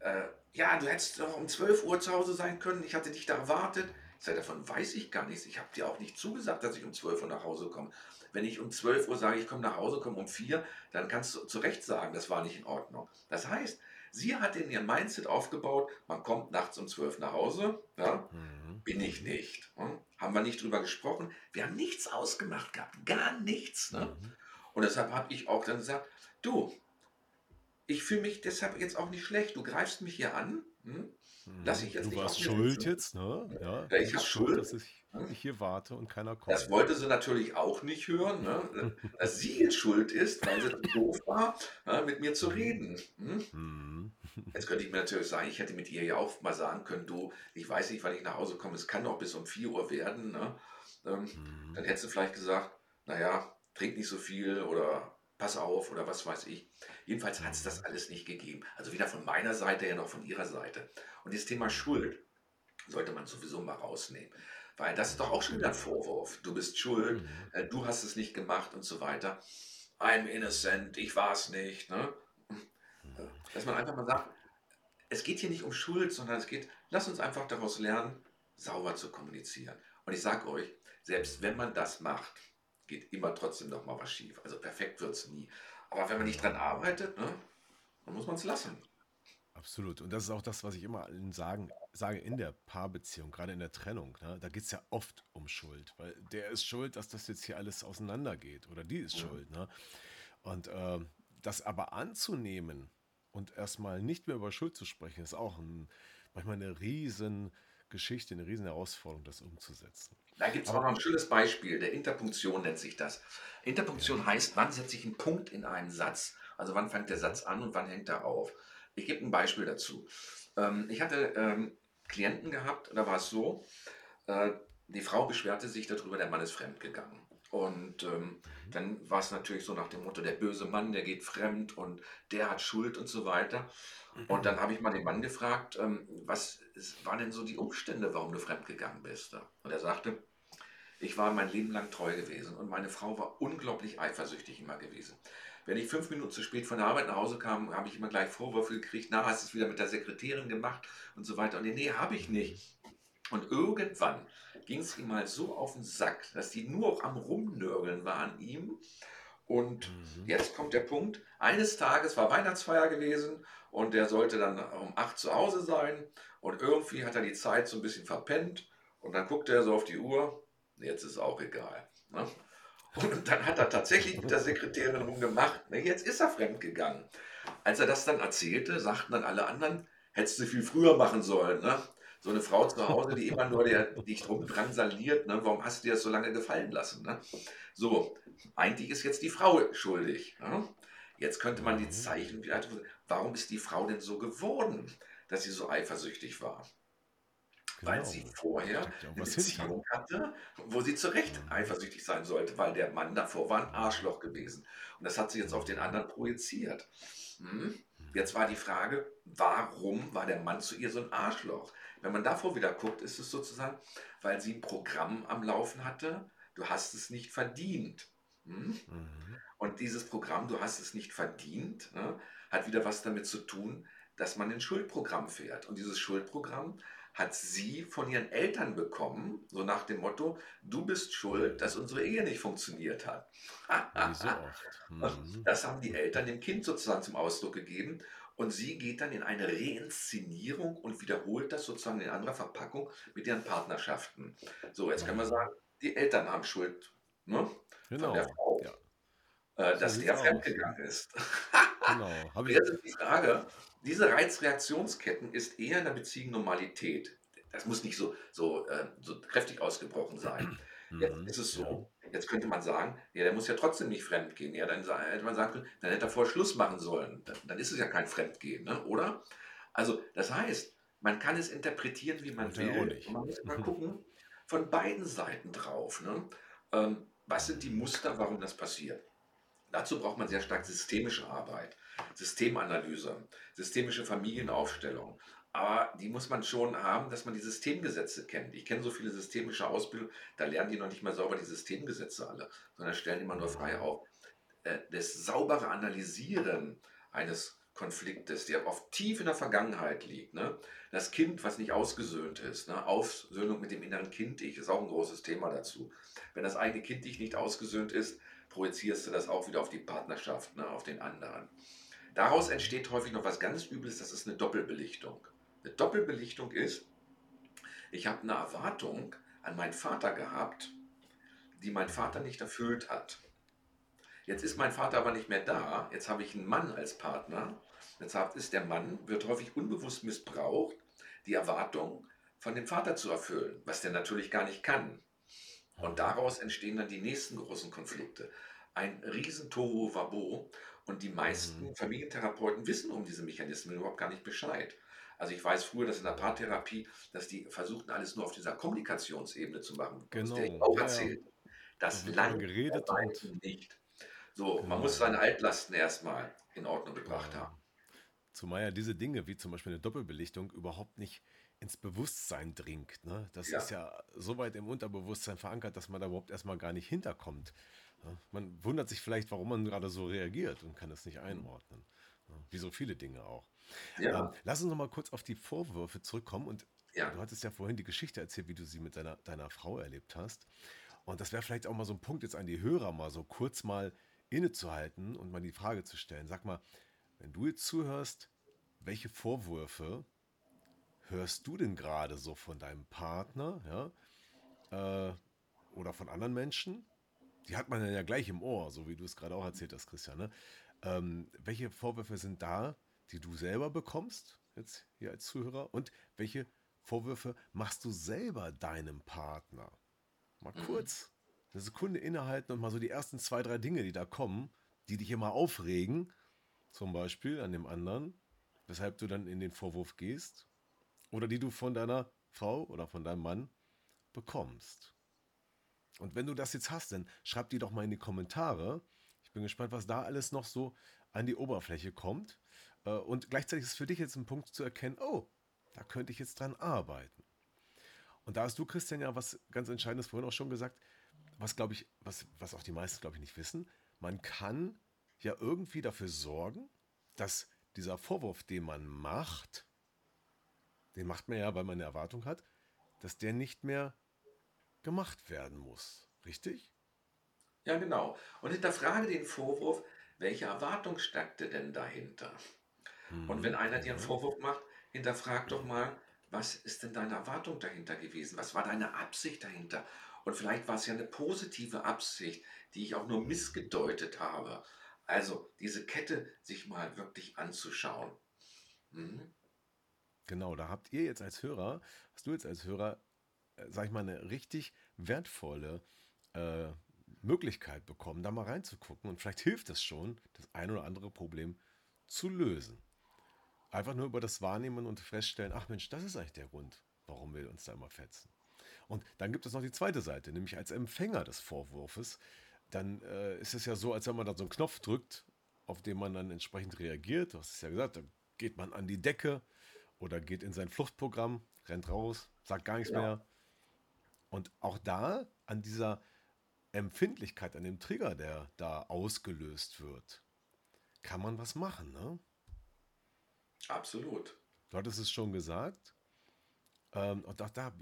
Äh, ja, du hättest doch um 12 Uhr zu Hause sein können, ich hatte dich da erwartet. Sage, davon weiß ich gar nichts. Ich habe dir auch nicht zugesagt, dass ich um 12 Uhr nach Hause komme. Wenn ich um 12 Uhr sage, ich komme nach Hause, komme um 4, dann kannst du zu Recht sagen, das war nicht in Ordnung. Das heißt, sie hat in ihr Mindset aufgebaut, man kommt nachts um 12 nach Hause, ja, mhm. bin ich nicht. Hm? Haben wir nicht drüber gesprochen. Wir haben nichts ausgemacht gehabt, gar nichts. Ne? Mhm. Und deshalb habe ich auch dann gesagt, du, ich fühle mich deshalb jetzt auch nicht schlecht. Du greifst mich hier an. Hm? Lass ich jetzt du nicht warst schuld jetzt, ne? Ja, ja ich habe schuld, dass ich, ich, hier warte und keiner kommt. Das wollte sie natürlich auch nicht hören, ne? dass sie jetzt schuld ist, weil sie doof war, mit mir zu reden. Hm? Mhm. Jetzt könnte ich mir natürlich sagen, ich hätte mit ihr ja auch mal sagen können, du, ich weiß nicht, wann ich nach Hause komme, es kann doch bis um 4 Uhr werden. Ne? Ähm, mhm. Dann hätte sie vielleicht gesagt, naja, trink nicht so viel oder pass auf oder was weiß ich. Jedenfalls hat es das alles nicht gegeben. Also weder von meiner Seite ja noch von ihrer Seite. Und das Thema Schuld sollte man sowieso mal rausnehmen. Weil das ist doch auch schon wieder ein Vorwurf. Du bist schuld, mhm. äh, du hast es nicht gemacht und so weiter. I'm innocent, ich war es nicht. Ne? Mhm. Dass man einfach mal sagt, es geht hier nicht um Schuld, sondern es geht, lass uns einfach daraus lernen, sauber zu kommunizieren. Und ich sage euch, selbst wenn man das macht, geht immer trotzdem noch mal was schief. Also perfekt wird es nie. Aber wenn man nicht dran arbeitet, ne, dann muss man es lassen. Absolut. Und das ist auch das, was ich immer allen sagen, sage in der Paarbeziehung, gerade in der Trennung. Ne? Da geht es ja oft um Schuld, weil der ist schuld, dass das jetzt hier alles auseinandergeht oder die ist ja. schuld. Ne? Und äh, das aber anzunehmen und erstmal nicht mehr über Schuld zu sprechen, ist auch ein, manchmal eine riesen Geschichte, eine riesen Herausforderung, das umzusetzen. Da gibt es auch noch ein schönes Beispiel, der Interpunktion nennt sich das. Interpunktion ja. heißt, wann setze ich einen Punkt in einem Satz? Also wann fängt der Satz an und wann hängt er auf? Ich gebe ein Beispiel dazu. Ähm, ich hatte ähm, Klienten gehabt, da war es so, äh, die Frau beschwerte sich darüber, der Mann ist fremdgegangen. Und ähm, dann war es natürlich so nach dem Motto, der böse Mann, der geht fremd und der hat Schuld und so weiter. Und dann habe ich mal den Mann gefragt, ähm, was waren denn so die Umstände, warum du fremdgegangen bist? Und er sagte, ich war mein Leben lang treu gewesen und meine Frau war unglaublich eifersüchtig immer gewesen. Wenn ich fünf Minuten zu spät von der Arbeit nach Hause kam, habe ich immer gleich Vorwürfe gekriegt, na, hast du es wieder mit der Sekretärin gemacht und so weiter. Und nee, habe ich nicht. Und irgendwann ging es ihm mal so auf den Sack, dass die nur auch am Rumnörgeln war an ihm. Und mhm. jetzt kommt der Punkt, eines Tages war Weihnachtsfeier gewesen und der sollte dann um acht zu Hause sein und irgendwie hat er die Zeit so ein bisschen verpennt und dann guckte er so auf die Uhr, jetzt ist auch egal. Ne? Und dann hat er tatsächlich mit der Sekretärin rumgemacht, ne, jetzt ist er fremd gegangen. Als er das dann erzählte, sagten dann alle anderen, hättest du viel früher machen sollen. Ne? So eine Frau zu Hause, die immer nur der, dich drum dran saliert, ne? warum hast du dir das so lange gefallen lassen? Ne? So, eigentlich ist jetzt die Frau schuldig. Ne? Jetzt könnte man die mhm. Zeichen, warum ist die Frau denn so geworden, dass sie so eifersüchtig war? Genau. Weil sie vorher eine Beziehung hatte, wo sie zu Recht mhm. eifersüchtig sein sollte, weil der Mann davor war ein Arschloch gewesen. Und das hat sie jetzt auf den anderen projiziert. Hm? Jetzt war die Frage, warum war der Mann zu ihr so ein Arschloch? Wenn man davor wieder guckt, ist es sozusagen, weil sie ein Programm am Laufen hatte, du hast es nicht verdient. Hm? Mhm. Und dieses Programm, du hast es nicht verdient, ne, hat wieder was damit zu tun, dass man ein Schuldprogramm fährt. Und dieses Schuldprogramm hat sie von ihren Eltern bekommen, so nach dem Motto, du bist schuld, dass unsere Ehe nicht funktioniert hat. so mhm. Das haben die Eltern dem Kind sozusagen zum Ausdruck gegeben und sie geht dann in eine Reinszenierung und wiederholt das sozusagen in anderer Verpackung mit ihren Partnerschaften. So, jetzt können wir sagen, die Eltern haben Schuld ne? genau. von der Frau, ja. äh, dass so der fremdgegangen ist. genau. Jetzt ist die Frage, diese Reizreaktionsketten ist eher in der Beziehung Normalität. Das muss nicht so, so, äh, so kräftig ausgebrochen sein. Jetzt mhm, ist es so, jetzt könnte man sagen, ja, der muss ja trotzdem nicht fremdgehen. Ja, dann hätte man sagen können, dann hätte er vorher Schluss machen sollen. Dann, dann ist es ja kein Fremdgehen, ne? oder? Also, das heißt, man kann es interpretieren, wie man will. man muss mal gucken, von beiden Seiten drauf. Ne? Ähm, was sind die Muster, warum das passiert? Dazu braucht man sehr stark systemische Arbeit. Systemanalyse, systemische Familienaufstellung. Aber die muss man schon haben, dass man die Systemgesetze kennt. Ich kenne so viele systemische Ausbildungen, da lernen die noch nicht mal sauber die Systemgesetze alle, sondern stellen immer nur frei auf. Äh, das saubere Analysieren eines Konfliktes, der oft tief in der Vergangenheit liegt. Ne? Das Kind, was nicht ausgesöhnt ist, ne? Aussöhnung mit dem inneren Kind-Ich ist auch ein großes Thema dazu. Wenn das eigene Kind-Ich nicht ausgesöhnt ist, projizierst du das auch wieder auf die Partnerschaft, ne? auf den anderen. Daraus entsteht häufig noch was ganz Übles, das ist eine Doppelbelichtung. Eine Doppelbelichtung ist, ich habe eine Erwartung an meinen Vater gehabt, die mein Vater nicht erfüllt hat. Jetzt ist mein Vater aber nicht mehr da, jetzt habe ich einen Mann als Partner, jetzt ist der Mann, wird häufig unbewusst missbraucht, die Erwartung von dem Vater zu erfüllen, was der natürlich gar nicht kann. Und daraus entstehen dann die nächsten großen Konflikte. Ein riesen Tohu Wabo und die meisten mhm. Familientherapeuten wissen um diese Mechanismen überhaupt gar nicht Bescheid. Also ich weiß früher, dass in der Paartherapie, dass die versuchten, alles nur auf dieser Kommunikationsebene zu machen. Genau. Das ich auch erzählt. Ja, Das da lange geredet nicht. So, genau. man muss seine Altlasten erstmal in Ordnung gebracht ja. haben. Zumal ja diese Dinge, wie zum Beispiel eine Doppelbelichtung, überhaupt nicht ins Bewusstsein dringt. Ne? Das ja. ist ja so weit im Unterbewusstsein verankert, dass man da überhaupt erstmal gar nicht hinterkommt. Man wundert sich vielleicht, warum man gerade so reagiert und kann es nicht einordnen. Wie so viele Dinge auch. Ja. Ähm, lass uns noch mal kurz auf die Vorwürfe zurückkommen. Und ja. du hattest ja vorhin die Geschichte erzählt, wie du sie mit deiner, deiner Frau erlebt hast. Und das wäre vielleicht auch mal so ein Punkt jetzt an die Hörer, mal so kurz mal innezuhalten und mal die Frage zu stellen. Sag mal, wenn du jetzt zuhörst, welche Vorwürfe hörst du denn gerade so von deinem Partner, ja? Äh, oder von anderen Menschen? die hat man ja gleich im Ohr, so wie du es gerade auch erzählt hast, Christian. Ne? Ähm, welche Vorwürfe sind da, die du selber bekommst, jetzt hier als Zuhörer? Und welche Vorwürfe machst du selber deinem Partner? Mal mhm. kurz eine Sekunde innehalten und mal so die ersten zwei, drei Dinge, die da kommen, die dich immer aufregen, zum Beispiel an dem anderen, weshalb du dann in den Vorwurf gehst, oder die du von deiner Frau oder von deinem Mann bekommst. Und wenn du das jetzt hast, dann schreib die doch mal in die Kommentare. Ich bin gespannt, was da alles noch so an die Oberfläche kommt. Äh, und gleichzeitig ist für dich jetzt ein Punkt zu erkennen, oh, da könnte ich jetzt dran arbeiten. Und da hast du, Christian, ja was ganz Entscheidendes vorhin auch schon gesagt, was glaube ich, was, was auch die meisten, glaube ich, nicht wissen. Man kann ja irgendwie dafür sorgen, dass dieser Vorwurf, den man macht, den macht man ja, weil man eine Erwartung hat, dass der nicht mehr gemacht werden muss. Richtig? Ja, genau. Und hinterfrage den Vorwurf, welche Erwartung steckte denn dahinter? Mhm. Und wenn einer dir einen Vorwurf macht, hinterfrag doch mal, was ist denn deine Erwartung dahinter gewesen? Was war deine Absicht dahinter? Und vielleicht war es ja eine positive Absicht, die ich auch nur missgedeutet habe. Also diese Kette sich mal wirklich anzuschauen. Mhm. Genau, da habt ihr jetzt als Hörer, hast du jetzt als Hörer sag ich mal, eine richtig wertvolle äh, Möglichkeit bekommen, da mal reinzugucken und vielleicht hilft es schon, das ein oder andere Problem zu lösen. Einfach nur über das Wahrnehmen und feststellen, ach Mensch, das ist eigentlich der Grund, warum wir uns da immer fetzen. Und dann gibt es noch die zweite Seite, nämlich als Empfänger des Vorwurfs. Dann äh, ist es ja so, als wenn man da so einen Knopf drückt, auf den man dann entsprechend reagiert. Du hast es ja gesagt, dann geht man an die Decke oder geht in sein Fluchtprogramm, rennt raus, sagt gar nichts ja. mehr. Und auch da, an dieser Empfindlichkeit, an dem Trigger, der da ausgelöst wird, kann man was machen, ne? Absolut. Du hattest es schon gesagt. Ähm, und auch da,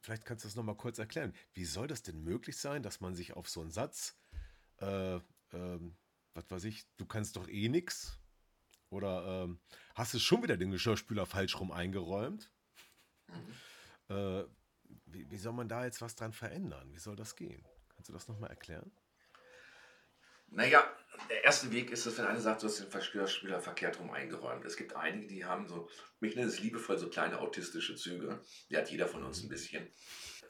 vielleicht kannst du das nochmal kurz erklären. Wie soll das denn möglich sein, dass man sich auf so einen Satz, äh, ähm, was weiß ich, du kannst doch eh nix? Oder ähm, hast du schon wieder den Geschirrspüler falsch rum eingeräumt? Mhm. Äh, wie, wie, soll man da jetzt was dran verändern? Wie soll das gehen? Kannst du das nochmal erklären? Naja, der erste Weg ist es, wenn einer sagt, du hast den Geschirrspüler verkehrt rum eingeräumt. Es gibt einige, die haben so, mich nennt es liebevoll, so kleine autistische Züge. Die hat jeder von uns ein bisschen,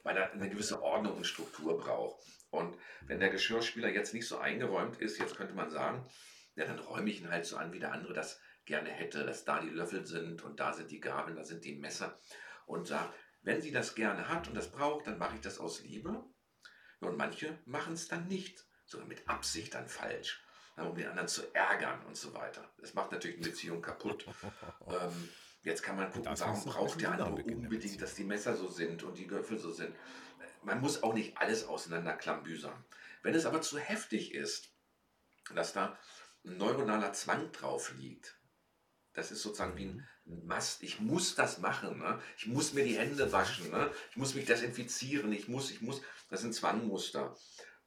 weil er eine gewisse Ordnung und Struktur braucht. Und wenn der Geschirrspüler jetzt nicht so eingeräumt ist, jetzt könnte man sagen, ja, dann räume ich ihn halt so an, wie der andere das gerne hätte, dass da die Löffel sind und da sind die Gabeln, da sind die Messer. Und sagt, wenn sie das gerne hat und das braucht, dann mache ich das aus Liebe. Und manche machen es dann nicht, sogar mit Absicht dann falsch, um den anderen zu ärgern und so weiter. Das macht natürlich eine Beziehung kaputt. ähm, jetzt kann man gucken, warum braucht der andere unbedingt, dass die Messer so sind und die Göffel so sind. Man muss auch nicht alles auseinanderklambüsern. Wenn es aber zu heftig ist, dass da ein neuronaler Zwang drauf liegt. Das ist sozusagen wie ein mhm. Mast. Ich muss das machen. Ne? Ich muss mir die Hände waschen. Ne? Ich muss mich desinfizieren. Ich muss, ich muss. Das sind Zwangmuster.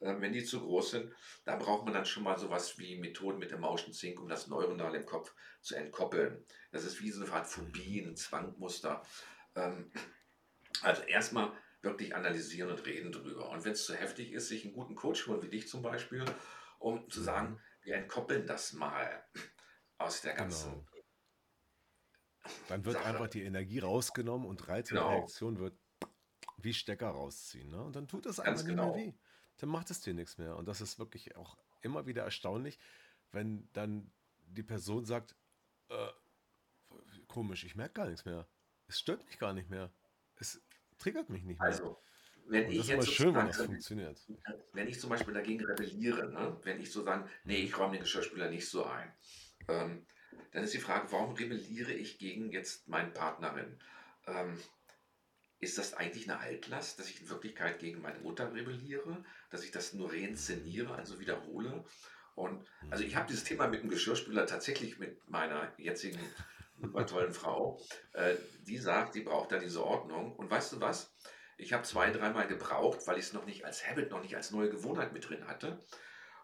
Ähm, wenn die zu groß sind, da braucht man dann schon mal sowas wie Methoden mit dem Motion Sync, um das Neuronal im Kopf zu entkoppeln. Das ist wie so eine Art Phobie, ein Zwangmuster. Ähm, also erstmal wirklich analysieren und reden drüber. Und wenn es zu heftig ist, sich einen guten Coach holen, wie dich zum Beispiel, um zu sagen, mhm wir entkoppeln das mal aus der ganzen. Genau. Dann wird Sache. einfach die Energie rausgenommen und Reiz genau. wird wie Stecker rausziehen. Ne? Und dann tut es einfach genau. nicht mehr weh. Dann macht es dir nichts mehr. Und das ist wirklich auch immer wieder erstaunlich, wenn dann die Person sagt, äh, komisch, ich merke gar nichts mehr. Es stört mich gar nicht mehr. Es triggert mich nicht mehr. Also, wenn ich jetzt schön, wenn. Wenn ich zum Beispiel dagegen rebelliere, ne? wenn ich so sage, nee, ich räume den Geschirrspüler nicht so ein, ähm, dann ist die Frage, warum rebelliere ich gegen jetzt meine Partnerin? Ähm, ist das eigentlich eine Altlast, dass ich in Wirklichkeit gegen meine Mutter rebelliere, dass ich das nur reinszeniere, also wiederhole? Und also ich habe dieses Thema mit dem Geschirrspüler tatsächlich mit meiner jetzigen super tollen Frau. Äh, die sagt, sie braucht da diese Ordnung. Und weißt du was? Ich habe zwei, dreimal gebraucht, weil ich es noch nicht als Habit, noch nicht als neue Gewohnheit mit drin hatte.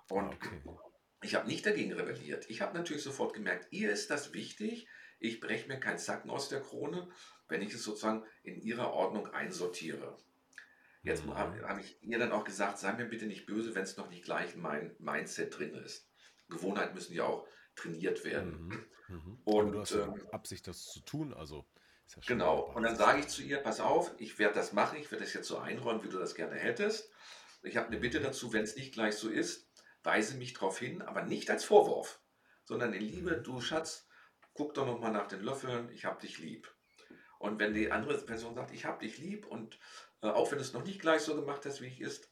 Und okay. ich habe nicht dagegen rebelliert. Ich habe natürlich sofort gemerkt, ihr ist das wichtig. Ich breche mir keinen Zacken aus der Krone, wenn ich es sozusagen in ihrer Ordnung einsortiere. Jetzt mhm. habe hab ich ihr dann auch gesagt, sei mir bitte nicht böse, wenn es noch nicht gleich mein Mindset drin ist. Gewohnheiten müssen ja auch trainiert werden. Mhm. Mhm. Und du hast ja ähm, Absicht, das zu tun, also ja genau. Und dann sage ich zu ihr, pass auf, ich werde das machen, ich werde das jetzt so einräumen, wie du das gerne hättest. Ich habe eine Bitte dazu, wenn es nicht gleich so ist, weise mich darauf hin, aber nicht als Vorwurf, sondern in Liebe, mhm. du Schatz, guck doch nochmal nach den Löffeln, ich habe dich lieb. Und wenn die andere Person sagt, ich habe dich lieb und auch wenn es noch nicht gleich so gemacht hast, wie ich ist,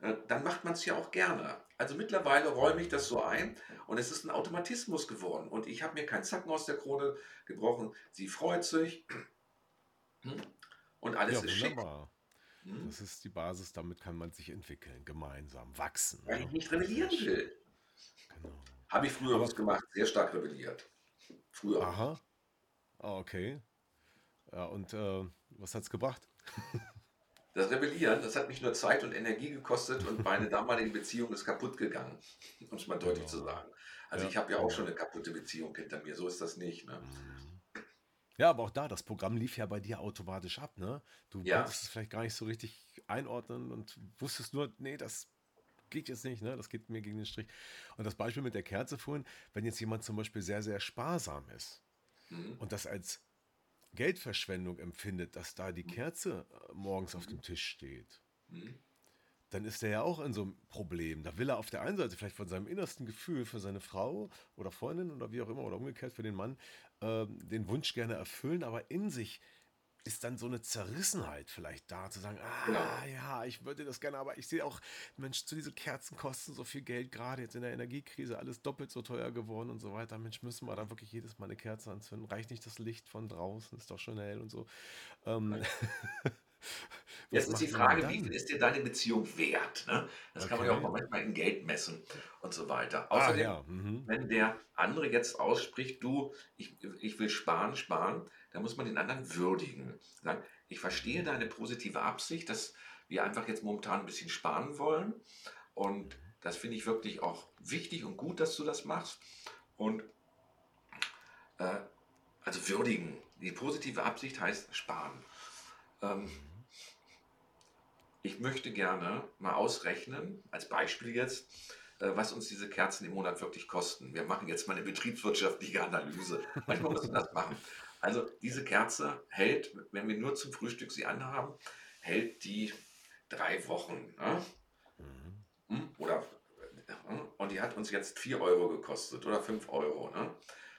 äh, dann macht man es ja auch gerne. Also mittlerweile räume ich das so ein und es ist ein Automatismus geworden. Und ich habe mir keinen Zacken aus der Krone gebrochen. Sie freut sich und alles ja, ist wunderbar. schick. Hm? Das ist die Basis, damit kann man sich entwickeln, gemeinsam wachsen. Weil ich nicht rebellieren will. Genau. Habe ich früher was gemacht, sehr stark rebelliert. Früher. Aha. Ah, okay. Ja, und äh, was hat es gebracht? Das Rebellieren, das hat mich nur Zeit und Energie gekostet und meine damalige Beziehung ist kaputt gegangen, um es mal deutlich ja. zu sagen. Also ja. ich habe ja auch schon eine kaputte Beziehung hinter mir, so ist das nicht. Ne? Mhm. Ja, aber auch da, das Programm lief ja bei dir automatisch ab, ne? Du ja. konntest es vielleicht gar nicht so richtig einordnen und wusstest nur, nee, das geht jetzt nicht, ne? Das geht mir gegen den Strich. Und das Beispiel mit der Kerze vorhin, wenn jetzt jemand zum Beispiel sehr, sehr sparsam ist mhm. und das als Geldverschwendung empfindet, dass da die Kerze äh, morgens auf dem Tisch steht, dann ist er ja auch in so einem Problem. Da will er auf der einen Seite vielleicht von seinem innersten Gefühl für seine Frau oder Freundin oder wie auch immer oder umgekehrt für den Mann äh, den Wunsch gerne erfüllen, aber in sich ist dann so eine Zerrissenheit vielleicht da, zu sagen, ah genau. ja, ich würde das gerne, aber ich sehe auch, Mensch, zu diese Kerzen kosten so viel Geld, gerade jetzt in der Energiekrise, alles doppelt so teuer geworden und so weiter. Mensch, müssen wir da wirklich jedes Mal eine Kerze anzünden? Reicht nicht das Licht von draußen, ist doch schon hell und so. Ähm, Jetzt ist die Frage, wie viel ist dir deine Beziehung wert? Ne? Das okay. kann man ja auch manchmal in Geld messen und so weiter. Ah, Außerdem, ah, ja. mhm. wenn der andere jetzt ausspricht, du, ich, ich will sparen, sparen, dann muss man den anderen würdigen. Sagen, ich verstehe deine positive Absicht, dass wir einfach jetzt momentan ein bisschen sparen wollen. Und das finde ich wirklich auch wichtig und gut, dass du das machst. Und äh, also würdigen. Die positive Absicht heißt sparen. Ähm, ich möchte gerne mal ausrechnen, als Beispiel jetzt, äh, was uns diese Kerzen im Monat wirklich kosten. Wir machen jetzt mal eine betriebswirtschaftliche Analyse. Manchmal müssen wir das machen. Also diese Kerze hält, wenn wir nur zum Frühstück sie anhaben, hält die drei Wochen. Ne? Mhm. Oder äh, und die hat uns jetzt 4 Euro gekostet oder 5 Euro. Ne?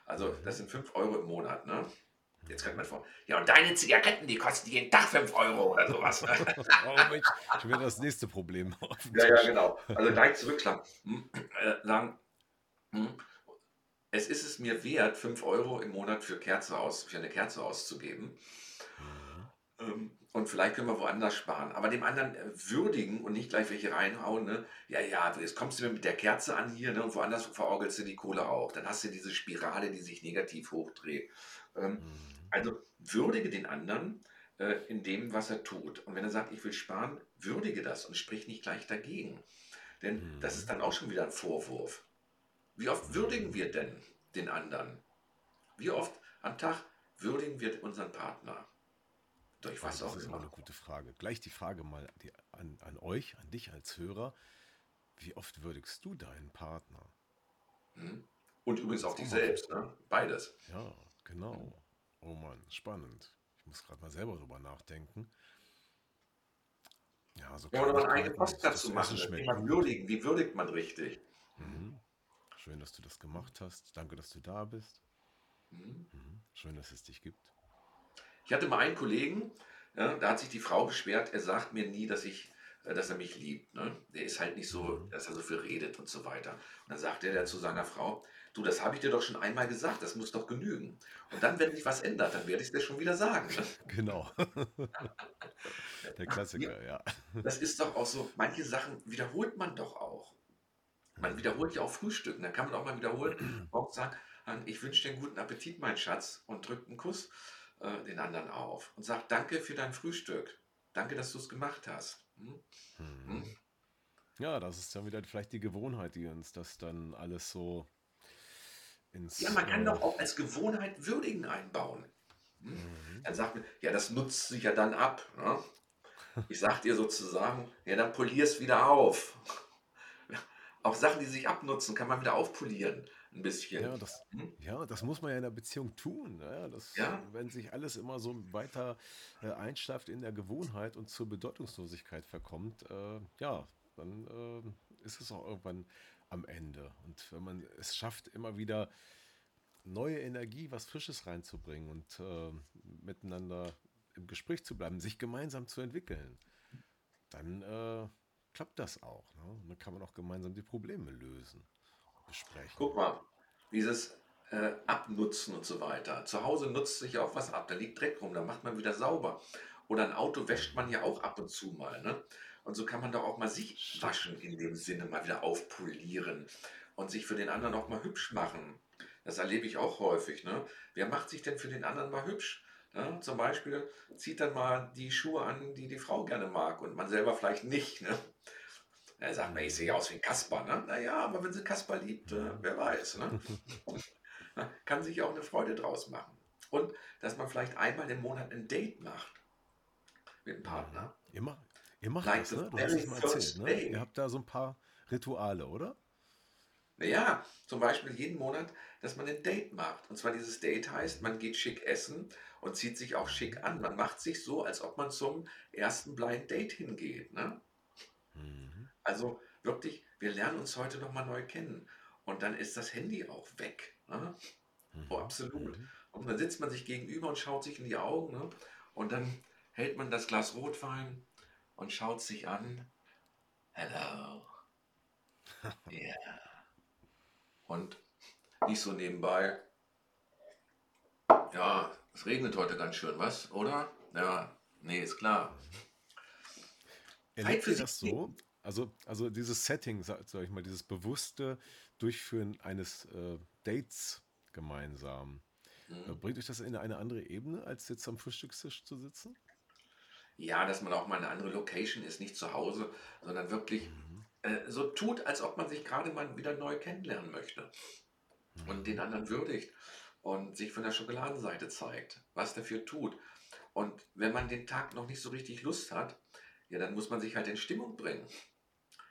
Also das sind 5 Euro im Monat. Ne? Jetzt könnte man vor, ja, und deine Zigaretten, die kosten jeden Tag 5 Euro oder sowas. oh Mensch, schon wieder das nächste Problem. ja, ja, genau. Also gleich zurückschlagen. Hm, äh, sagen, hm, es ist es mir wert, 5 Euro im Monat für, Kerze aus, für eine Kerze auszugeben. Mhm. Und vielleicht können wir woanders sparen. Aber dem anderen äh, würdigen und nicht gleich welche reinhauen. Ne? Ja, ja, jetzt kommst du mir mit der Kerze an hier ne? und woanders verorgelst du die Kohle auch. Dann hast du diese Spirale, die sich negativ hochdreht. Mhm. Also würdige den anderen äh, in dem, was er tut. Und wenn er sagt, ich will sparen, würdige das und sprich nicht gleich dagegen. Denn mhm. das ist dann auch schon wieder ein Vorwurf. Wie oft würdigen wir denn den anderen? Wie oft am Tag würdigen wir unseren Partner? Durch was das auch ist immer eine gute Frage. Gleich die Frage mal an, an euch, an dich als Hörer. Wie oft würdigst du deinen Partner? Hm? Und übrigens auch dich selbst, ne? Beides. Ja, genau. Oh Mann, spannend. Ich muss gerade mal selber drüber nachdenken. Ja, so ja, oder mal einen Post dazu machen. Wie würdigen. Wie würdigt man richtig? Mhm. Schön, dass du das gemacht hast. Danke, dass du da bist. Mhm. Mhm. Schön, dass es dich gibt. Ich hatte mal einen Kollegen, ja, da hat sich die Frau beschwert, er sagt mir nie, dass ich äh, dass er mich liebt. Ne? Der ist halt nicht so, mhm. dass er so viel redet und so weiter. Und dann sagt er zu seiner Frau, du, das habe ich dir doch schon einmal gesagt, das muss doch genügen. Und dann, wenn sich was ändert, dann werde ich es dir schon wieder sagen. Ne? Genau. Der Klassiker, ja. Das ist doch auch so, manche Sachen wiederholt man doch auch. Man wiederholt ja auch Frühstücken, dann kann man auch mal wiederholen, auch sagen, ich wünsche dir einen guten Appetit, mein Schatz, und drückt einen Kuss äh, den anderen auf und sagt, danke für dein Frühstück. Danke, dass du es gemacht hast. Hm? Hm. Ja, das ist dann wieder vielleicht die Gewohnheit, die uns das dann alles so ins. Ja, man kann äh, doch auch als Gewohnheit Würdigen einbauen. Hm? Mhm. Dann sagt man, ja, das nutzt sich ja dann ab. Ne? Ich sag dir sozusagen, ja, dann polier es wieder auf. Auch Sachen, die sich abnutzen, kann man wieder aufpolieren. Ein bisschen. Ja, das, hm? ja, das muss man ja in der Beziehung tun. Ja, ne? das, ja. Wenn sich alles immer so weiter äh, einschleift in der Gewohnheit und zur Bedeutungslosigkeit verkommt, äh, ja, dann äh, ist es auch irgendwann am Ende. Und wenn man es schafft, immer wieder neue Energie, was Frisches reinzubringen und äh, miteinander im Gespräch zu bleiben, sich gemeinsam zu entwickeln, dann äh, klappt das auch. Ne? Und dann kann man auch gemeinsam die Probleme lösen, besprechen. Guck mal, dieses äh, Abnutzen und so weiter. Zu Hause nutzt sich ja auch was ab, da liegt Dreck rum, da macht man wieder sauber. Oder ein Auto wäscht man ja auch ab und zu mal. Ne? Und so kann man doch auch mal sich waschen in dem Sinne, mal wieder aufpolieren und sich für den anderen auch mal hübsch machen. Das erlebe ich auch häufig. Ne? Wer macht sich denn für den anderen mal hübsch? Ne? Zum Beispiel zieht dann mal die Schuhe an, die die Frau gerne mag und man selber vielleicht nicht. Ne? Er sagt, na, ich sehe aus wie ein Kasper. Ne? Naja, aber wenn sie Kasper liebt, äh, wer weiß. Ne? Kann sich auch eine Freude draus machen. Und dass man vielleicht einmal im Monat ein Date macht mit dem Partner. Immer, Ihr macht like das, ne? Du hast es mal erzählt, ne? Ihr habt da so ein paar Rituale, oder? Naja, zum Beispiel jeden Monat, dass man ein Date macht. Und zwar dieses Date heißt, man geht schick essen und zieht sich auch schick an. Man macht sich so, als ob man zum ersten Blind Date hingeht. Ne? Mhm. Also wirklich, wir lernen uns heute nochmal neu kennen. Und dann ist das Handy auch weg. Ne? Mhm. Oh, absolut. Mhm. Und dann sitzt man sich gegenüber und schaut sich in die Augen. Ne? Und dann hält man das Glas Rotwein und schaut sich an. Hello. Yeah. Und nicht so nebenbei. Ja, es regnet heute ganz schön, was? Oder? Ja, nee, ist klar. Erlebt ihr das so? Also, also dieses Setting, sag, ich mal, dieses bewusste Durchführen eines äh, Dates gemeinsam. Äh, mhm. Bringt euch das in eine andere Ebene, als jetzt am Frühstückstisch zu sitzen? Ja, dass man auch mal eine andere Location ist, nicht zu Hause, sondern wirklich mhm. äh, so tut, als ob man sich gerade mal wieder neu kennenlernen möchte mhm. und den anderen würdigt und sich von der Schokoladenseite zeigt, was dafür tut. Und wenn man den Tag noch nicht so richtig Lust hat, ja, dann muss man sich halt in Stimmung bringen.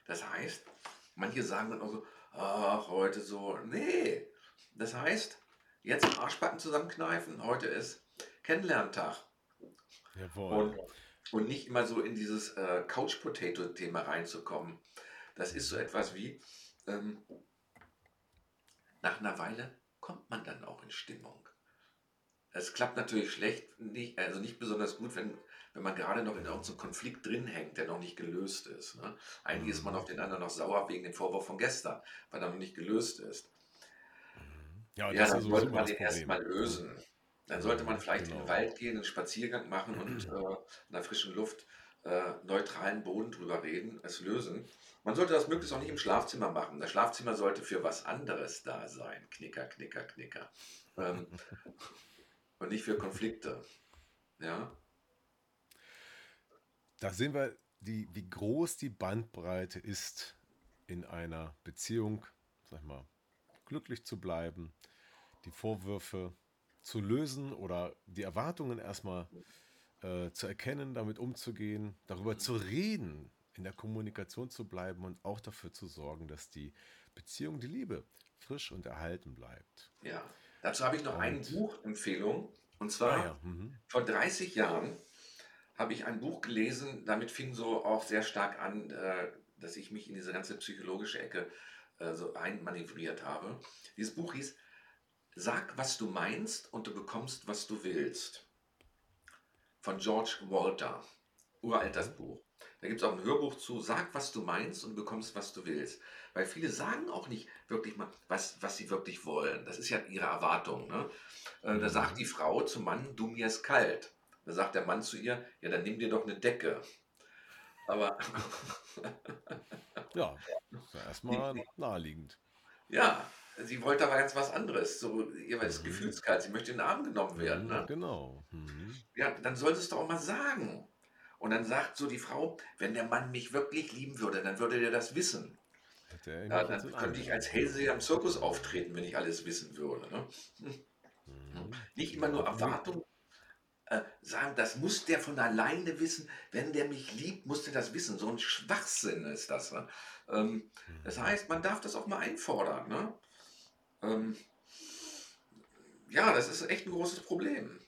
Das heißt, manche sagen dann auch so, ach, heute so, nee. Das heißt, jetzt Arschbacken zusammenkneifen, heute ist Kennenlerntag. Jawohl. Und, und nicht immer so in dieses äh, Couch-Potato-Thema reinzukommen. Das ist so etwas wie, ähm, nach einer Weile kommt man dann auch in Stimmung. Es klappt natürlich schlecht, nicht, also nicht besonders gut, wenn, wenn man gerade noch in irgendeinem Konflikt drin hängt, der noch nicht gelöst ist. Ne? Eigentlich ist man mhm. auf den anderen noch sauer wegen dem Vorwurf von gestern, weil er noch nicht gelöst ist. Mhm. Ja, ja dann sollte man den erstmal lösen. Dann sollte man vielleicht genau. in den genau. Wald gehen, einen Spaziergang machen und äh, in der frischen Luft äh, neutralen Boden drüber reden, es lösen. Man sollte das möglichst auch nicht im Schlafzimmer machen. Das Schlafzimmer sollte für was anderes da sein. Knicker, knicker, knicker. Ähm, und nicht für Konflikte. Ja. Da sehen wir, die, wie groß die Bandbreite ist, in einer Beziehung, sag mal, glücklich zu bleiben, die Vorwürfe zu lösen oder die Erwartungen erstmal äh, zu erkennen, damit umzugehen, darüber zu reden, in der Kommunikation zu bleiben und auch dafür zu sorgen, dass die Beziehung, die Liebe frisch und erhalten bleibt. Ja. Dazu habe ich noch eine Buchempfehlung. Und zwar ah, ja. mhm. vor 30 Jahren habe ich ein Buch gelesen, damit fing so auch sehr stark an, äh, dass ich mich in diese ganze psychologische Ecke äh, so einmanövriert habe. Dieses Buch hieß Sag, was du meinst und du bekommst, was du willst. Von George Walter. Uralt das mhm. Buch. Da gibt es auch ein Hörbuch zu, sag, was du meinst und bekommst, was du willst. Weil viele sagen auch nicht wirklich mal, was, was sie wirklich wollen. Das ist ja ihre Erwartung. Ne? Äh, da sagt die Frau zum Mann, du mir ist kalt. Da sagt der Mann zu ihr, ja, dann nimm dir doch eine Decke. Aber. ja erstmal naheliegend. Ja, sie wollte aber ganz was anderes. So, ihr ist mhm. gefühlskalt, sie möchte in den Arm genommen werden. Ne? Genau. Mhm. Ja, dann solltest du auch mal sagen. Und dann sagt so die Frau, wenn der Mann mich wirklich lieben würde, dann würde der das wissen. Ja, dann könnte ich als Hellseher im Zirkus auftreten, wenn ich alles wissen würde. Ne? Mhm. Nicht immer nur Erwartungen äh, sagen, das muss der von alleine wissen. Wenn der mich liebt, muss der das wissen. So ein Schwachsinn ist das. Ne? Ähm, das mhm. heißt, man darf das auch mal einfordern. Ne? Ähm, ja, das ist echt ein großes Problem.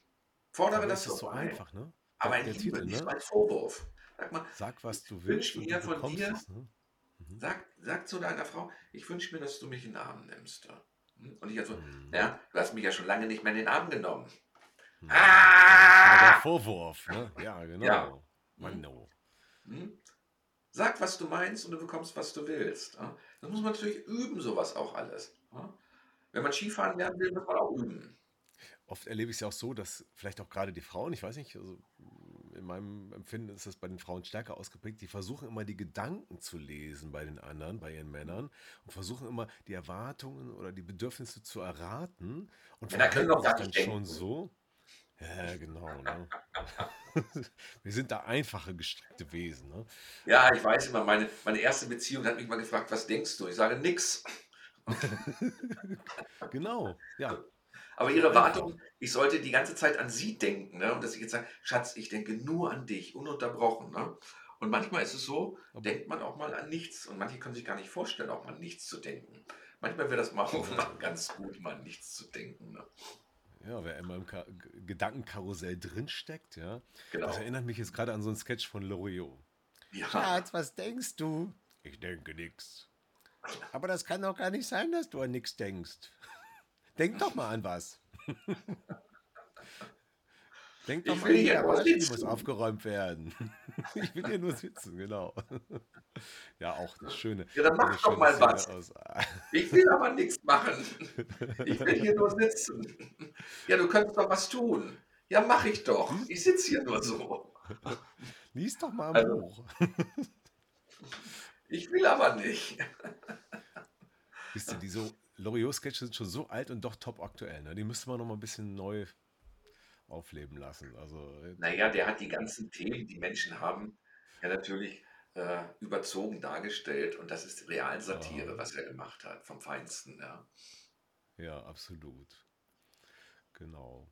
Fordere das, das ist so ein. einfach, ne? Aber ein Liebe, nicht ne? als Vorwurf. Sag mal, sag, was du willst. Ich mir von dir, es, ne? mhm. sag, sag zu deiner Frau, ich wünsche mir, dass du mich in den Arm nimmst. Hm? Und ich also, mhm. ja, du hast mich ja schon lange nicht mehr in den Arm genommen. Mhm. Ah! Der Vorwurf, ne? Ja, genau. Ja. Man, no. Hm? Sag, was du meinst und du bekommst, was du willst. Das muss man natürlich üben, sowas auch alles. Wenn man Skifahren lernen will, muss man auch üben. Oft erlebe ich es ja auch so, dass vielleicht auch gerade die Frauen, ich weiß nicht, also in meinem Empfinden ist das bei den Frauen stärker ausgeprägt, die versuchen immer die Gedanken zu lesen bei den anderen, bei ihren Männern und versuchen immer die Erwartungen oder die Bedürfnisse zu erraten und Männer können doch dann schon so. Ja, genau. Ne? Wir sind da einfache, gestrickte Wesen. Ne? Ja, ich weiß immer, meine, meine erste Beziehung hat mich mal gefragt, was denkst du? Ich sage nix. genau, ja. Aber ihre Erwartung, ich sollte die ganze Zeit an sie denken. Ne? Und dass ich jetzt sage, Schatz, ich denke nur an dich, ununterbrochen. Ne? Und manchmal ist es so, Aber denkt man auch mal an nichts. Und manche können sich gar nicht vorstellen, auch mal an nichts zu denken. Manchmal wäre das mal auch ganz gut, mal an nichts zu denken. Ne? Ja, wer immer im Ka Gedankenkarussell drinsteckt, ja. Genau. Das erinnert mich jetzt gerade an so einen Sketch von Loriot. Ja. Schatz, was denkst du? Ich denke nichts. Aber das kann doch gar nicht sein, dass du an nichts denkst. Denk doch mal an was. Denk doch ich mal, hier an die muss aufgeräumt werden. ich will hier nur sitzen, genau. ja, auch das Schöne. Ja, dann mach doch mal was. Aus. ich will aber nichts machen. Ich will hier nur sitzen. Ja, du kannst doch was tun. Ja, mach ich doch. Ich sitze hier nur so. Lies doch mal ein also, Buch. Ich will aber nicht. Wisst ihr, diese Loriot-Sketche sind schon so alt und doch top aktuell. Ne? Die müsste man noch mal ein bisschen neu aufleben lassen. Also, naja, der hat die ganzen Themen, die Menschen haben, ja natürlich äh, überzogen dargestellt. Und das ist Realsatire, ja. was er gemacht hat, vom Feinsten. Ja, ja absolut. Genau.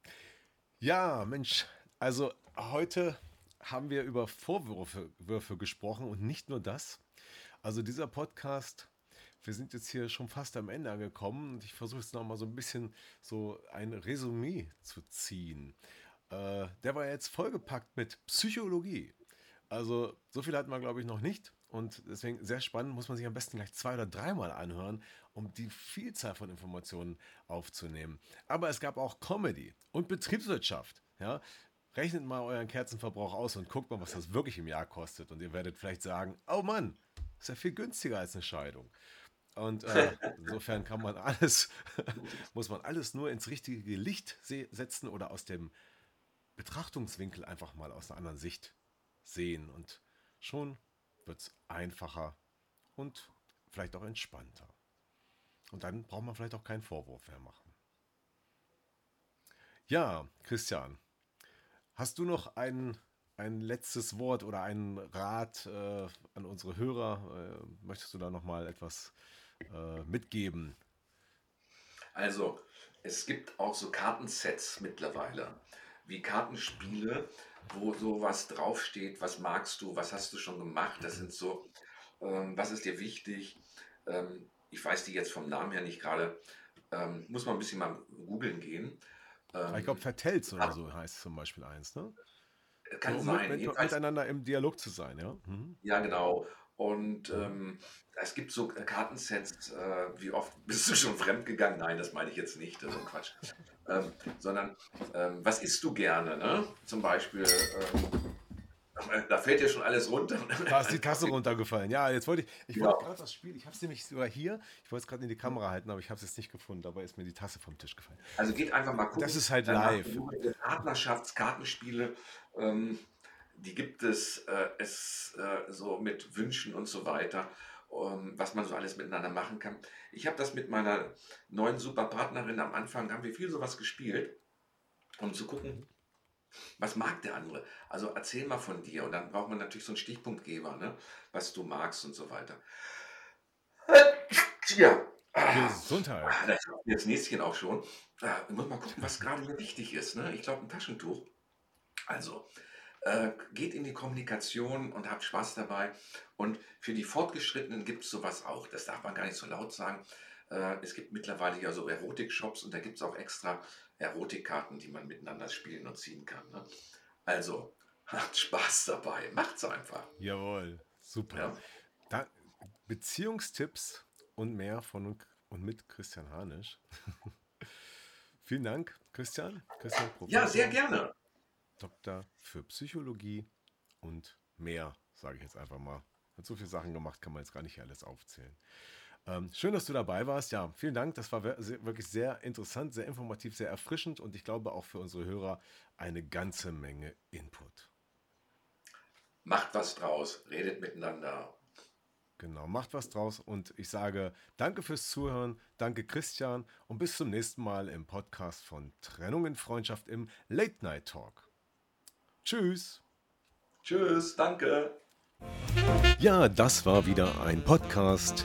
Ja, Mensch, also heute haben wir über Vorwürfe Würfe gesprochen und nicht nur das. Also dieser Podcast, wir sind jetzt hier schon fast am Ende angekommen und ich versuche jetzt nochmal so ein bisschen so ein Resümee zu ziehen. Äh, der war jetzt vollgepackt mit Psychologie. Also so viel hatten wir, glaube ich, noch nicht. Und deswegen sehr spannend, muss man sich am besten gleich zwei oder dreimal anhören, um die Vielzahl von Informationen aufzunehmen. Aber es gab auch Comedy und Betriebswirtschaft. Ja? Rechnet mal euren Kerzenverbrauch aus und guckt mal, was das wirklich im Jahr kostet. Und ihr werdet vielleicht sagen, oh Mann, ist ja viel günstiger als eine Scheidung. Und äh, insofern kann man alles, muss man alles nur ins richtige Licht setzen oder aus dem Betrachtungswinkel einfach mal aus einer anderen Sicht sehen. Und schon wird es einfacher und vielleicht auch entspannter. Und dann braucht man vielleicht auch keinen Vorwurf mehr machen. Ja, Christian, hast du noch ein, ein letztes Wort oder einen Rat äh, an unsere Hörer? Äh, möchtest du da noch mal etwas äh, mitgeben? Also, es gibt auch so Kartensets mittlerweile, wie Kartenspiele, wo sowas draufsteht, was magst du, was hast du schon gemacht, das sind so, ähm, was ist dir wichtig, ähm, ich weiß die jetzt vom Namen her nicht gerade, ähm, muss man ein bisschen mal googeln gehen. Ähm, ich glaube, Vertells oder so heißt zum Beispiel eins, ne? Kann so, sein. Mit, miteinander im Dialog zu sein, ja? Mhm. Ja, genau. Und ähm, es gibt so Kartensets, äh, wie oft bist du schon fremdgegangen? Nein, das meine ich jetzt nicht, das ist ein Quatsch. Ähm, sondern, ähm, was isst du gerne? Ne? Zum Beispiel, ähm, da fällt ja schon alles runter. Da ist die Tasse runtergefallen. Ja, jetzt wollte ich, ich wollte gerade das Spiel, ich habe es nämlich sogar hier, ich wollte es gerade in die Kamera halten, aber ich habe es jetzt nicht gefunden, dabei ist mir die Tasse vom Tisch gefallen. Also geht einfach mal gucken. Das ist halt live. Partnerschaftskartenspiele, ähm, die gibt es, äh, es äh, so mit Wünschen und so weiter, um, was man so alles miteinander machen kann. Ich habe das mit meiner neuen Superpartnerin am Anfang, haben wir viel sowas gespielt, um zu gucken, was mag der andere? Also erzähl mal von dir und dann braucht man natürlich so einen Stichpunktgeber, ne? was du magst und so weiter. Ja. Gesundheit. Ah, das jetzt Näschen auch schon. Ah, ich muss mal gucken, was gerade mir wichtig ist. Ne? Ich glaube, ein Taschentuch. Also, äh, geht in die Kommunikation und habt Spaß dabei. Und für die Fortgeschrittenen gibt es sowas auch. Das darf man gar nicht so laut sagen. Äh, es gibt mittlerweile ja so Erotik-Shops und da gibt es auch extra Erotikkarten, die man miteinander spielen und ziehen kann. Ne? Also, habt Spaß dabei. Macht's einfach. Jawohl, super. Ja. Da, Beziehungstipps und mehr von und mit Christian Hanisch. Vielen Dank, Christian. Christian ja, sehr gerne. Doktor für Psychologie und mehr, sage ich jetzt einfach mal. Hat so viele Sachen gemacht, kann man jetzt gar nicht alles aufzählen. Ähm, schön, dass du dabei warst. Ja, vielen Dank. Das war wirklich sehr interessant, sehr informativ, sehr erfrischend und ich glaube auch für unsere Hörer eine ganze Menge Input. Macht was draus, redet miteinander. Genau, macht was draus und ich sage danke fürs Zuhören, danke Christian und bis zum nächsten Mal im Podcast von Trennung in Freundschaft im Late Night Talk. Tschüss. Tschüss, danke. Ja, das war wieder ein Podcast